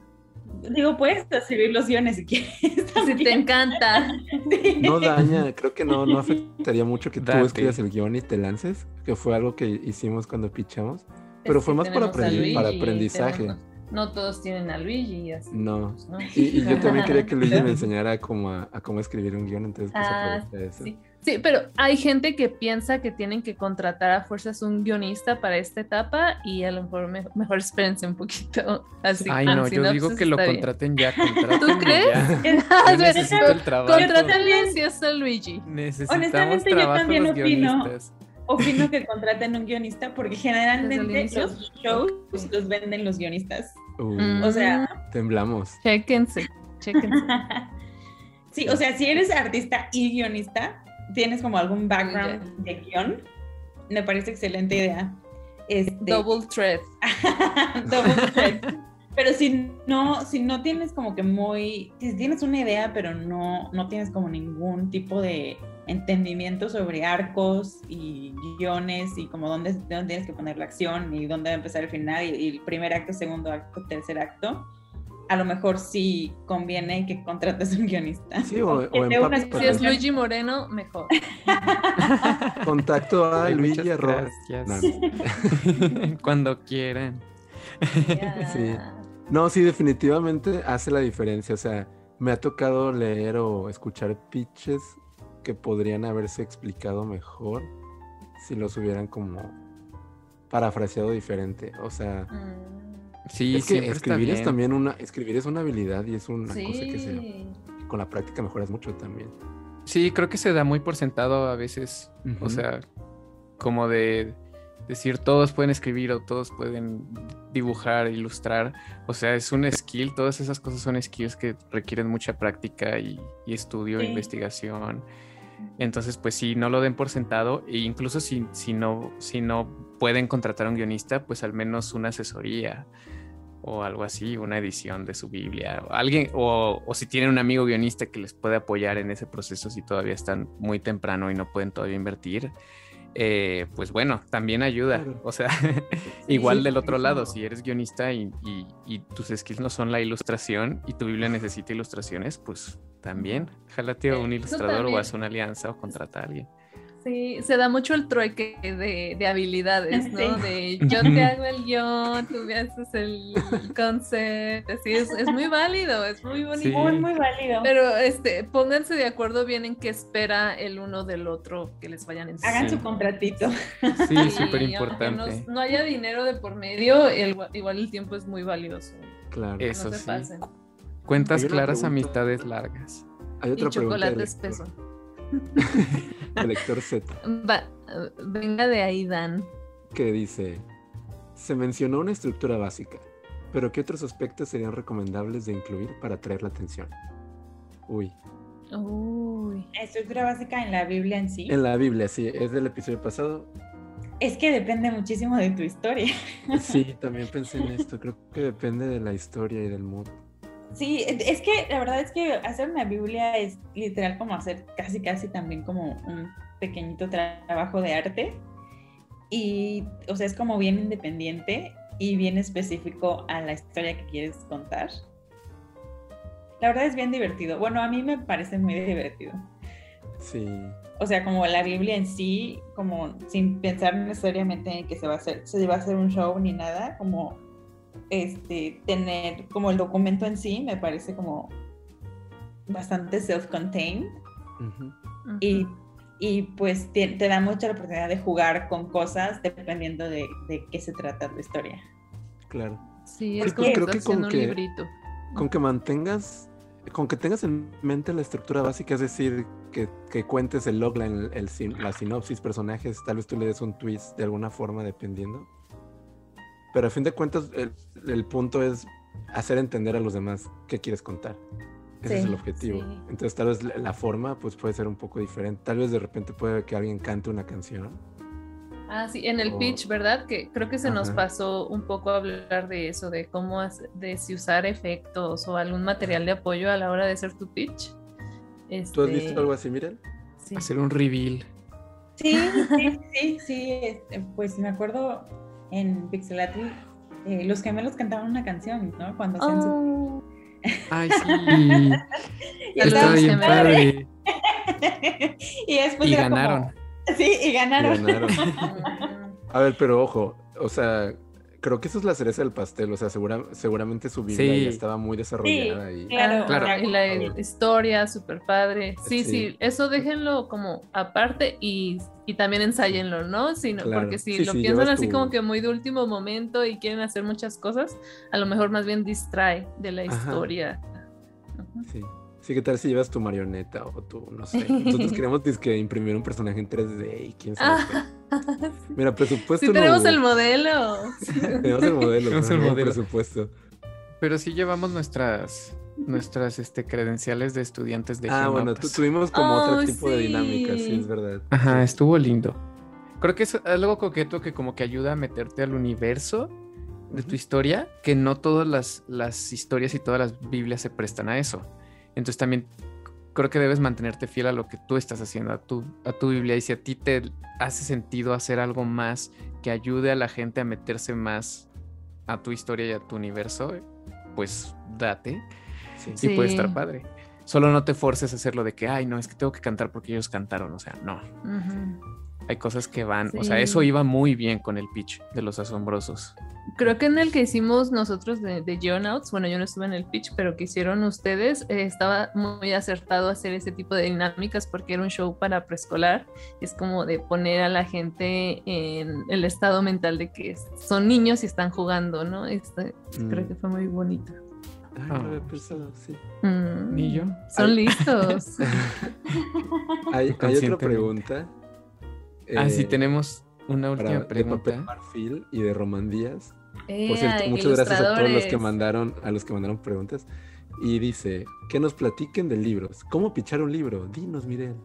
Digo, puedes escribir los guiones si quieres. Si te encanta. Sí. No daña, creo que no, no afectaría mucho que tú Date. escribas el guion y te lances, que fue algo que hicimos cuando pichamos. Pero Es fue más para, aprendi- para aprendizaje. tenemos- No todos tienen a Luigi y así. No. pues, ¿no? Y, y yo también quería que Luigi me enseñara cómo a, a cómo escribir un guion, entonces pues Ah, aproveché eso. Sí. Sí, pero hay gente que piensa que tienen que contratar a fuerzas un guionista para esta etapa y a lo mejor me- mejor espérense un poquito. Así, Ay, no, yo digo sinopsis que lo bien. contraten ya. Contrátenlo crees? ya. Ah, necesito el trabajo. Contrátale si es a Luigi. Necesitamos Honestamente, yo también los opino. guionistas. opino que contraten un guionista porque generalmente los shows los venden los guionistas. Uh. O sea, temblamos. Chéquense, chéquense. sí, o sea, si eres artista y guionista, tienes como algún background de guion, me parece excelente idea. Este, Double thread. Double check. Pero si no, si no tienes como que muy, si tienes una idea, pero no, no tienes como ningún tipo de entendimiento sobre arcos y guiones y como dónde, dónde tienes que poner la acción y dónde va a empezar el final y, y el primer acto, segundo acto, tercer acto, a lo mejor sí conviene que contrates un guionista. Sí, o- dé una Si es. Luigi Moreno, mejor. Contacto a Ay, Luigi. No, Cuando quieran. Sí. No, sí, definitivamente hace la diferencia. O sea, me ha tocado leer o escuchar pitches que podrían haberse explicado mejor si los hubieran como parafraseado diferente. O sea, Mm, Sí, es que escribir es bien. también una, escribir es una habilidad y es una cosa que se, con la práctica mejoras mucho también. Sí, creo que se da muy por sentado a veces. O sea, como de decir todos pueden escribir o todos pueden dibujar, ilustrar. O sea, es un skill, todas esas cosas son skills que requieren mucha práctica y, y estudio, Sí. investigación. Entonces, pues sí, no lo den por sentado. E incluso si, si, no, si no pueden contratar a un guionista, pues al menos una asesoría o algo así, una edición de su Biblia, o alguien, o, o si tienen un amigo guionista que les puede apoyar en ese proceso si todavía están muy temprano y no pueden todavía invertir, eh, pues bueno, también ayuda. Claro. O sea, igual Sí, del otro lado, si eres guionista y, y- y tus skills no son la ilustración y tu Biblia necesita ilustraciones, pues también, jálate a un Eso ilustrador o haz una alianza o contrata a alguien. Sí, se da mucho el trueque de, de habilidades, ¿no? Sí. De yo te hago el guion, tú me haces el concept, así es, es muy válido, es muy bonito. Sí. Muy, muy válido. Pero este, pónganse de acuerdo bien en qué espera el uno del otro que les vayan a enseñar. Hagan Sí. su contratito. Sí, Y súper importante. No, no haya dinero de por medio, el- igual el tiempo es muy valioso. Claro. Eso no se sí. pasen. Cuentas claras, pregunta. amistades largas. Hay Y otra pregunta chocolate espeso. del lector Z. Va- venga de ahí, Dan. que dice, se mencionó una estructura básica, pero ¿qué otros aspectos serían recomendables de incluir para atraer la atención? Uy, Uy. Estructura básica en la Biblia en sí. en la Biblia, sí, es del episodio pasado. Es que depende muchísimo de tu historia. Sí, también pensé en esto, creo que depende de la historia y del mood. Sí, es que la verdad es que hacer una Biblia es literal como hacer casi, casi también como un pequeñito tra- trabajo de arte. Y, o sea, es como bien independiente y bien específico a la historia que quieres contar. La verdad es bien divertido. Bueno, a mí me parece muy divertido. Sí, O sea, como la Biblia en sí, como sin pensar necesariamente en que se va a hacer, se va a hacer un show ni nada, como este tener como el documento en sí me parece como bastante self-contained y, y, pues te, te da mucha la oportunidad de jugar con cosas dependiendo de, de qué se trata tu historia. claro. Sí, es pues como creo que con un que- librito. Con que mantengas, con que tengas en mente la estructura básica, es decir, que, que cuentes el logline, el, sin- la sinopsis, personajes, tal vez tú le des un twist de alguna forma dependiendo. Pero a fin de cuentas, el, el punto es hacer entender a los demás qué quieres contar. Ese es el objetivo. sí. Entonces, tal vez la- la forma pues, puede ser un poco diferente. Tal vez de repente puede que alguien cante una canción. Ah, sí, en el o- pitch, ¿verdad? Que creo que se nos pasó un poco hablar de eso, de cómo, de si usar efectos o algún material de apoyo a la hora de hacer tu pitch. ¿Tú has Este, visto algo así, Mirel? sí. Hacer un reveal. Sí, sí, sí, sí, este, pues me acuerdo en Pixelatl, eh, los gemelos cantaban una canción, ¿no? Cuando hacían su... Oh, Ay, sí. Y Estaba bien gemelos. padre. y después Y como- ganaron. Sí, y ganaron. A ver, pero ojo, o sea, creo que eso es la cereza del pastel, o sea, segura- seguramente su vida Sí. ya estaba muy desarrollada y claro. Claro. Ah, Y la historia, súper padre. Sí, Sí. sí, eso déjenlo como aparte y, y también ensáyenlo, ¿no? Si no- Claro. Porque si Sí, lo sí, piensan así tu- como que muy de último momento y quieren hacer muchas cosas, a lo mejor más bien distrae de la Ajá. historia. Sí. Sí, ¿qué tal si llevas tu marioneta o tu, no sé? Nosotros queremos que imprimir un personaje en 3D y quién sabe. qué. Mira, presupuesto. Sí, tenemos no el hubo. modelo. Tenemos el modelo, Tenemos el modelo. presupuesto. Pero sí llevamos nuestras nuestras este, credenciales de estudiantes de Ah, bueno, tuvimos como otro tipo de dinámica, sí, es verdad. Ajá, Sí. estuvo lindo. Creo que es algo coqueto que como que ayuda a meterte al universo de tu historia, que no todas las, las historias y todas las Biblias se prestan a eso. Entonces también creo que debes mantenerte fiel a lo que tú estás haciendo, a tu, a tu Biblia. Y si a ti te hace sentido hacer algo más que ayude a la gente a meterse más a tu historia y a tu universo, pues date Sí. y puede estar padre. Solo no te forces a hacerlo de que, ay, no, es que tengo que cantar porque ellos cantaron. O sea, no. Hay cosas que van, o sea, eso iba muy bien con el pitch de los asombrosos. Creo que en el que hicimos nosotros de, de Geonauts, bueno, yo no estuve en el pitch, pero que hicieron ustedes, eh, estaba muy acertado hacer ese tipo de dinámicas porque era un show para preescolar. Es como de poner a la gente en el estado mental de que son niños y están jugando, ¿no? Este, Creo Mm. que fue muy bonito. Ay, no había pensado, sí. Mm, Ni yo. Son Ay. listos. Hay, hay otra Conscientemente. Pregunta. ah, sí, eh, tenemos una para- última de papel pregunta. marfil y de Román Díaz. Eh, Por cierto, ay, muchas gracias a todos los que mandaron, a los que mandaron preguntas. Y dice, que nos platiquen de libros. ¿Cómo pichar un libro? Dinos, Mirel.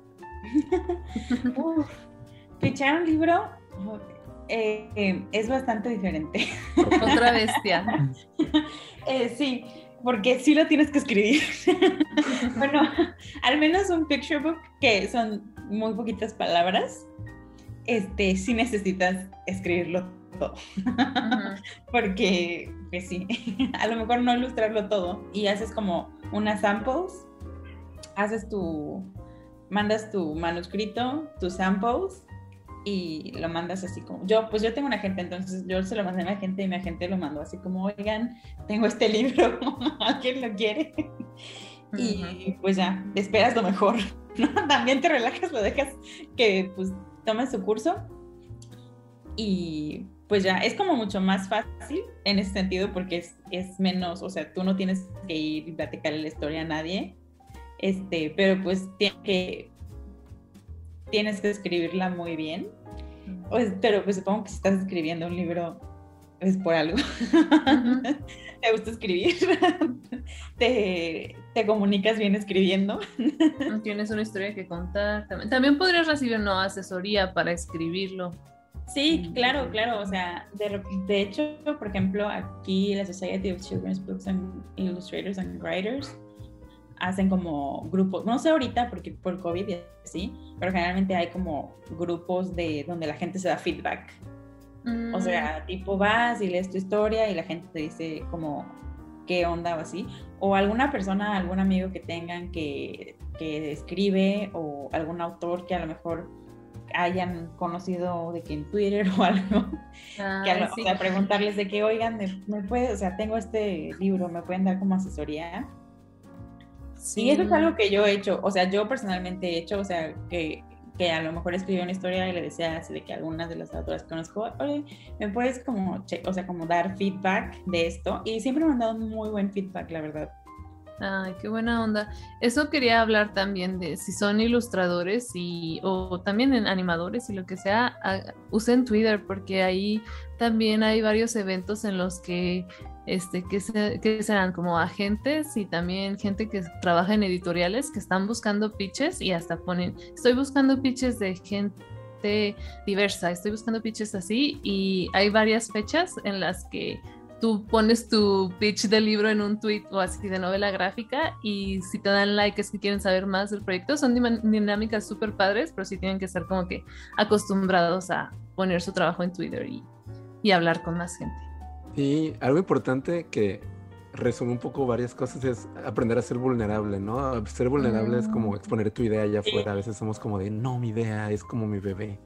Uf, Pichar un libro eh, eh, es bastante diferente. Otra bestia. Eh, sí, porque sí lo tienes que escribir. bueno, al menos un picture book, que son muy poquitas palabras, este, sí necesitas escribirlo todo. Ujú. porque, pues sí, a lo mejor no ilustrarlo todo y haces como unas samples, haces tu, mandas tu manuscrito, tus samples y lo mandas así como, yo, pues yo tengo una agente, entonces yo se lo mandé a mi agente y mi agente lo mandó así como, oigan, tengo este libro, ¿alguien lo quiere? Y pues ya, esperas lo mejor, ¿no? También te relajas, lo dejas que pues tome su curso y pues ya, es como mucho más fácil en ese sentido porque es, es menos, o sea, tú no tienes que ir y platicarle la historia a nadie, este, pero pues tienes que, tienes que escribirla muy bien, Pues, pero pues supongo que si estás escribiendo un libro es por algo. te gusta escribir, te, te comunicas bien escribiendo. Tienes una historia que contar. También, también podrías recibir una asesoría para escribirlo. Sí, claro, claro. O sea, de, de, hecho, por ejemplo, aquí la Society of Children's Books and Illustrators and Writers hacen como grupos, no sé ahorita porque por COVID y así, pero generalmente hay como grupos de donde la gente se da feedback. Mm. O sea, tipo vas y lees tu historia y la gente te dice como qué onda o así. O alguna persona, algún amigo que tengan que, que escribe o algún autor que a lo mejor hayan conocido de que en Twitter o algo, Ay, que a sí. o sea, preguntarles de que, oigan, me, me puede, o sea, tengo este libro, me pueden dar como asesoría. Sí. Y eso es algo que yo he hecho, o sea, yo personalmente he hecho, o sea, que, que a lo mejor escribí una historia y le decía así de que algunas de las autoras que conozco, oye, me puedes como, che o sea, como dar feedback de esto. Y siempre me han dado muy buen feedback, la verdad. Ay, qué buena onda. Eso quería hablar también de si son ilustradores y o también en animadores y lo que sea, a, usen Twitter porque ahí también hay varios eventos en los que este que, se, que serán como agentes y también gente que trabaja en editoriales que están buscando pitches y hasta ponen, estoy buscando pitches de gente diversa, estoy buscando pitches así y hay varias fechas en las que tú pones tu pitch del libro en un tweet o así de novela gráfica y si te dan like es que quieren saber más del proyecto. Son dinámicas súper padres, pero sí tienen que estar como que acostumbrados a poner su trabajo en Twitter y, y hablar con más gente. Sí, algo importante que resume un poco varias cosas es aprender a ser vulnerable, ¿no? Ser vulnerable mm. es como exponer tu idea allá afuera. A veces somos como de, no, mi idea es como mi bebé.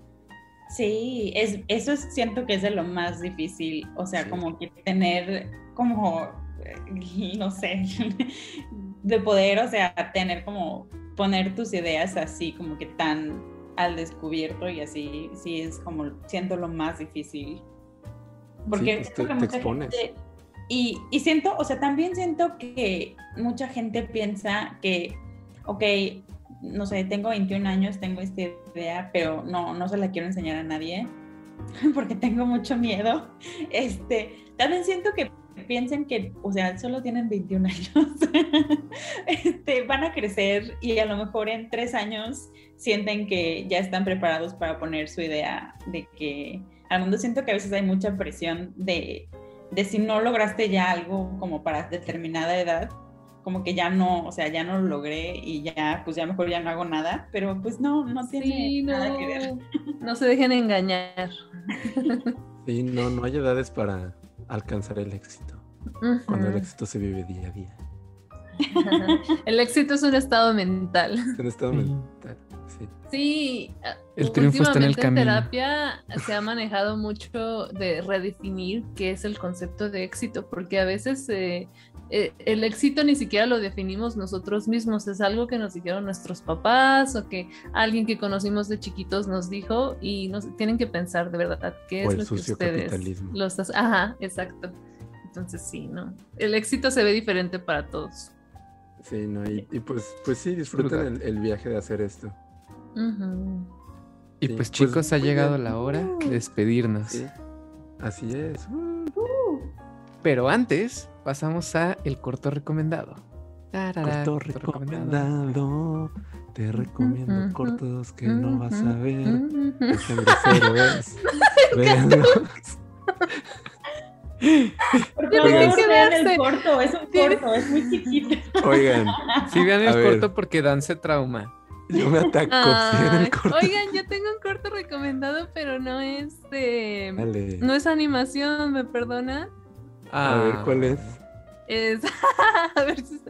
Sí, es, eso es, siento que es de lo más difícil, o sea, sí. como que tener como, no sé, de poder, o sea, tener como, poner tus ideas así como que tan al descubierto y así, sí es como, siento lo más difícil. Porque sí, pues te, te expones. Gente, y, y siento, o sea, también siento que mucha gente piensa que, ok, no sé, tengo 21 años, tengo esta idea, pero no, no se la quiero enseñar a nadie porque tengo mucho miedo. Este, también siento que piensen que, o sea, solo tienen 21 años, este, van a crecer y a lo mejor en tres años sienten que ya están preparados para poner su idea de que al mundo siento que a veces hay mucha presión de, de si no lograste ya algo como para determinada edad, como que ya no, o sea, ya no lo logré y ya, pues ya mejor ya no hago nada, pero pues no, no tiene nada que ver. No se dejen engañar. Sí, no, no hay edades para alcanzar el éxito. Cuando el éxito se vive día a día. el éxito es un estado mental. Es un estado mental, sí. Sí, el triunfo está en el camino. terapia se ha manejado mucho de redefinir qué es el concepto de éxito, porque a veces eh, eh, el éxito ni siquiera lo definimos nosotros mismos, es algo que nos dijeron nuestros papás o que alguien que conocimos de chiquitos nos dijo y nos tienen que pensar de verdad qué es lo que ustedes los ajá, exacto. Entonces sí, ¿no? El éxito se ve diferente para todos. Sí, no, y, pues, pues sí, disfruten el, viaje de hacer esto. Y pues, pues chicos, ha llegado la hora de despedirnos. Así es. Pero antes, pasamos a el corto recomendado. corto, recomendado. Te recomiendo cortos que no vas a ver. Este grosero es. Porque Oigan, que vean el corto, es un corto, es muy chiquito. Oigan, sí vean el corto porque Dan se trauma. Yo me ataco. el corto. Oigan, yo tengo un corto recomendado, pero no es de. No es animación, ¿me perdona? A ver, ¿cuál es? Es, a ver si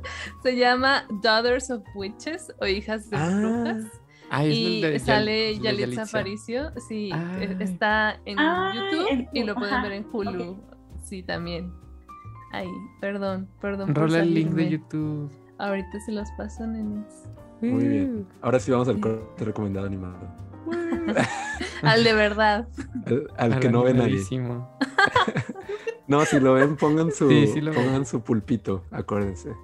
se, llama Daughters of Witches o Hijas de ah, Brujas. Ah, y sale Yalitza Aparicio. Sí, e, está en YouTube y lo pueden ver en Hulu. Sí, también. Ay, perdón, perdón. Rola el link de YouTube. Ahorita se los paso, nenes. Muy bien. Ahora sí vamos al corte recomendado animado. al de verdad. Al, que no ve nadie. No, si lo ven, pongan su, pongan su pulpito, acuérdense.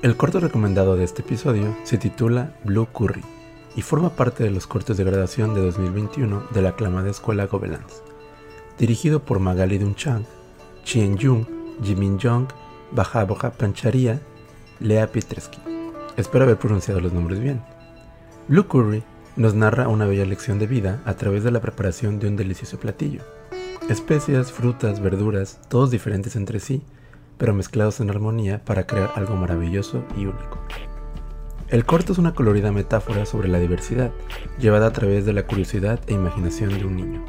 El corto recomendado de este episodio se titula Blue Curry y forma parte de los cortes de graduación de 2021 de la aclamada escuela Gobelins. Dirigido por Magali Dunchang, Chien Jung, Jimin Jong, Bajaboja Pancharia, Lea Petresky. Espero haber pronunciado los nombres bien. Blue Curry nos narra una bella lección de vida a través de la preparación de un delicioso platillo. Especias, frutas, verduras, todos diferentes entre sí, pero mezclados en armonía para crear algo maravilloso y único. El corto es una colorida metáfora sobre la diversidad, llevada a través de la curiosidad e imaginación de un niño.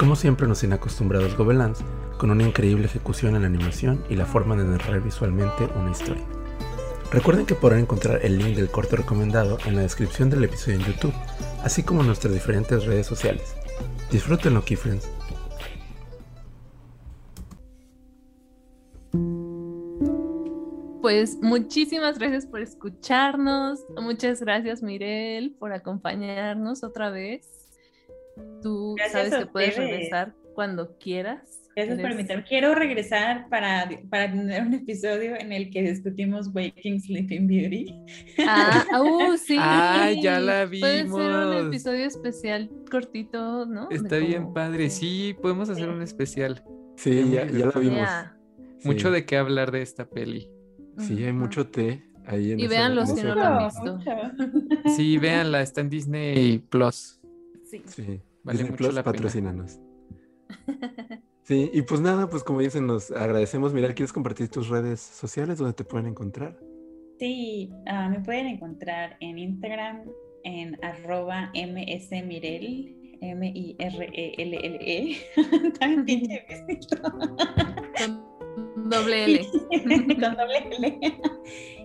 Como siempre nos tiene acostumbrados con una increíble ejecución en la animación y la forma de narrar visualmente una historia. Recuerden que podrán encontrar el link del corto recomendado en la descripción del episodio en YouTube, así como en nuestras diferentes redes sociales. Disfrútenlo, Keyfriends. Pues muchísimas gracias por escucharnos. Muchas gracias, Mirel, por acompañarnos otra vez. Tú sabes que puedes regresar cuando quieras. Gracias Quiero regresar para, para tener un episodio en el que discutimos Waking Sleeping Beauty. Ah, uh, sí. Ah, ya la vimos. Puede ser un episodio especial cortito, ¿no? Está bien padre. Sí, podemos hacer un especial. Sí, ya, la vimos. Mucho de qué hablar de esta peli. Sí, hay mucho té ahí en Y vean los que no lo han visto. Sí, véanla, está en Disney Plus. Sí. sí. Vale Disney mucho Plus, la patrocínanos. Sí, y pues nada, pues como dicen, nos agradecemos. Mira, ¿quieres compartir tus redes sociales donde te pueden encontrar? Sí, uh, me pueden encontrar en Instagram en arroba msmirel, M-I-R-E-L-L-E. -E. Tan pinche Con doble L. Con doble L.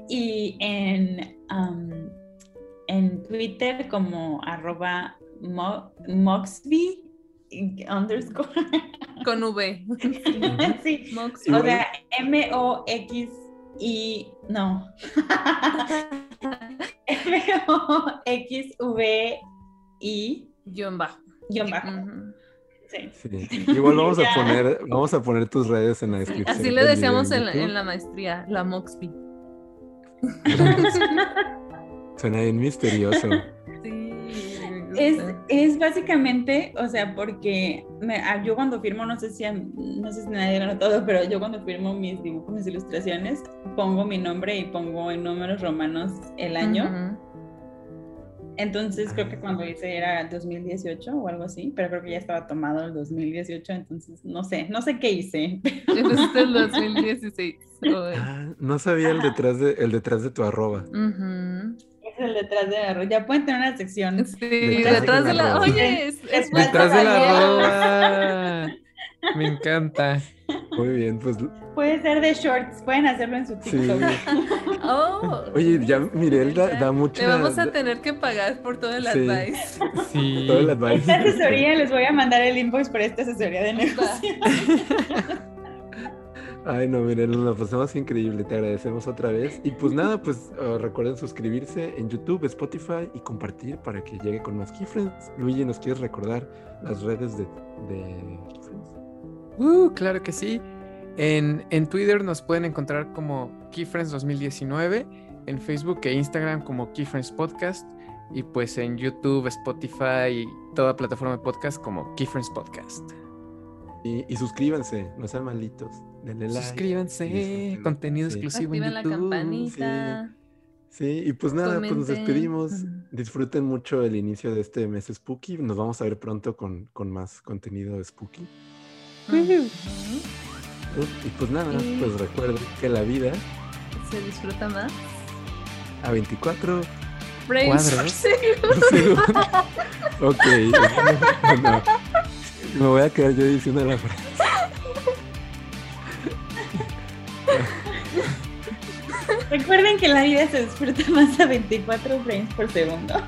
Y en, um, en Twitter como arroba mo moxby underscore. Con V. sí, Mox. O sea, M-O-X-I. No. M-O-X-V-I. Guión bajo. Guión bajo. Sí. Sí. Igual vamos a poner, vamos a poner tus redes en la descripción. Así le decíamos en en la maestría, la Moxby. Suena bien misterioso. Es, es básicamente, o sea, porque me- ah, yo cuando firmo, no sé si a- no sé si nadie lo ha notado, pero yo cuando firmo mis dibujos, mis ilustraciones, pongo mi nombre y pongo en números romanos el año. Ujú. Entonces creo que cuando hice era 2018 o algo así, pero creo que ya estaba tomado el 2018, entonces no sé, no sé qué hice. Entonces el 2016. Uy. Ah, no sabía el detrás de, el detrás de tu arroba. Ujú. Es el detrás de la Ya pueden tener una sección. Sí, Detrás detrás de de la arroba. Oye, es, es Detrás Detrás de la arroba. Me encanta. Muy bien, pues Puede ser de shorts, pueden hacerlo en su sí. TikTok. Oh. Oye, ya Mirel da, da mucha. Le vamos a tener que pagar por todo el Sí. advice. Sí. todo el advice. Esta asesoría, les voy a mandar el inbox para esta asesoría de negocio. Ay, no, Mirel, nos la pasamos increíble. Te agradecemos otra vez. Y pues nada, pues uh, recuerden suscribirse en YouTube, Spotify y compartir para que llegue con más Keyfriends. Luigi, ¿nos quieres recordar las redes de, de Keyfriends? Uh, claro que sí. En, en Twitter nos pueden encontrar como Keyfriends 2019, en Facebook e Instagram como Keyfriends Podcast y pues en YouTube, Spotify y toda plataforma de podcast como Keyfriends Podcast. Y, y suscríbanse, no sean malitos. Denle like. Suscríbanse, contenido Sí. exclusivo Activen en la YouTube. campanita. Sí, y pues nada, pues nos Comenten. despedimos. Disfruten mucho el inicio de este mes spooky. Nos vamos a ver pronto con, con más contenido spooky. Y pues nada, Y- pues recuerden que la vida Se disfruta más. a 24 Frames por Cuadros. segundo. ok, no, me voy a quedar yo diciendo la frase. Recuerden que la vida se disfruta más a 24 frames por segundo.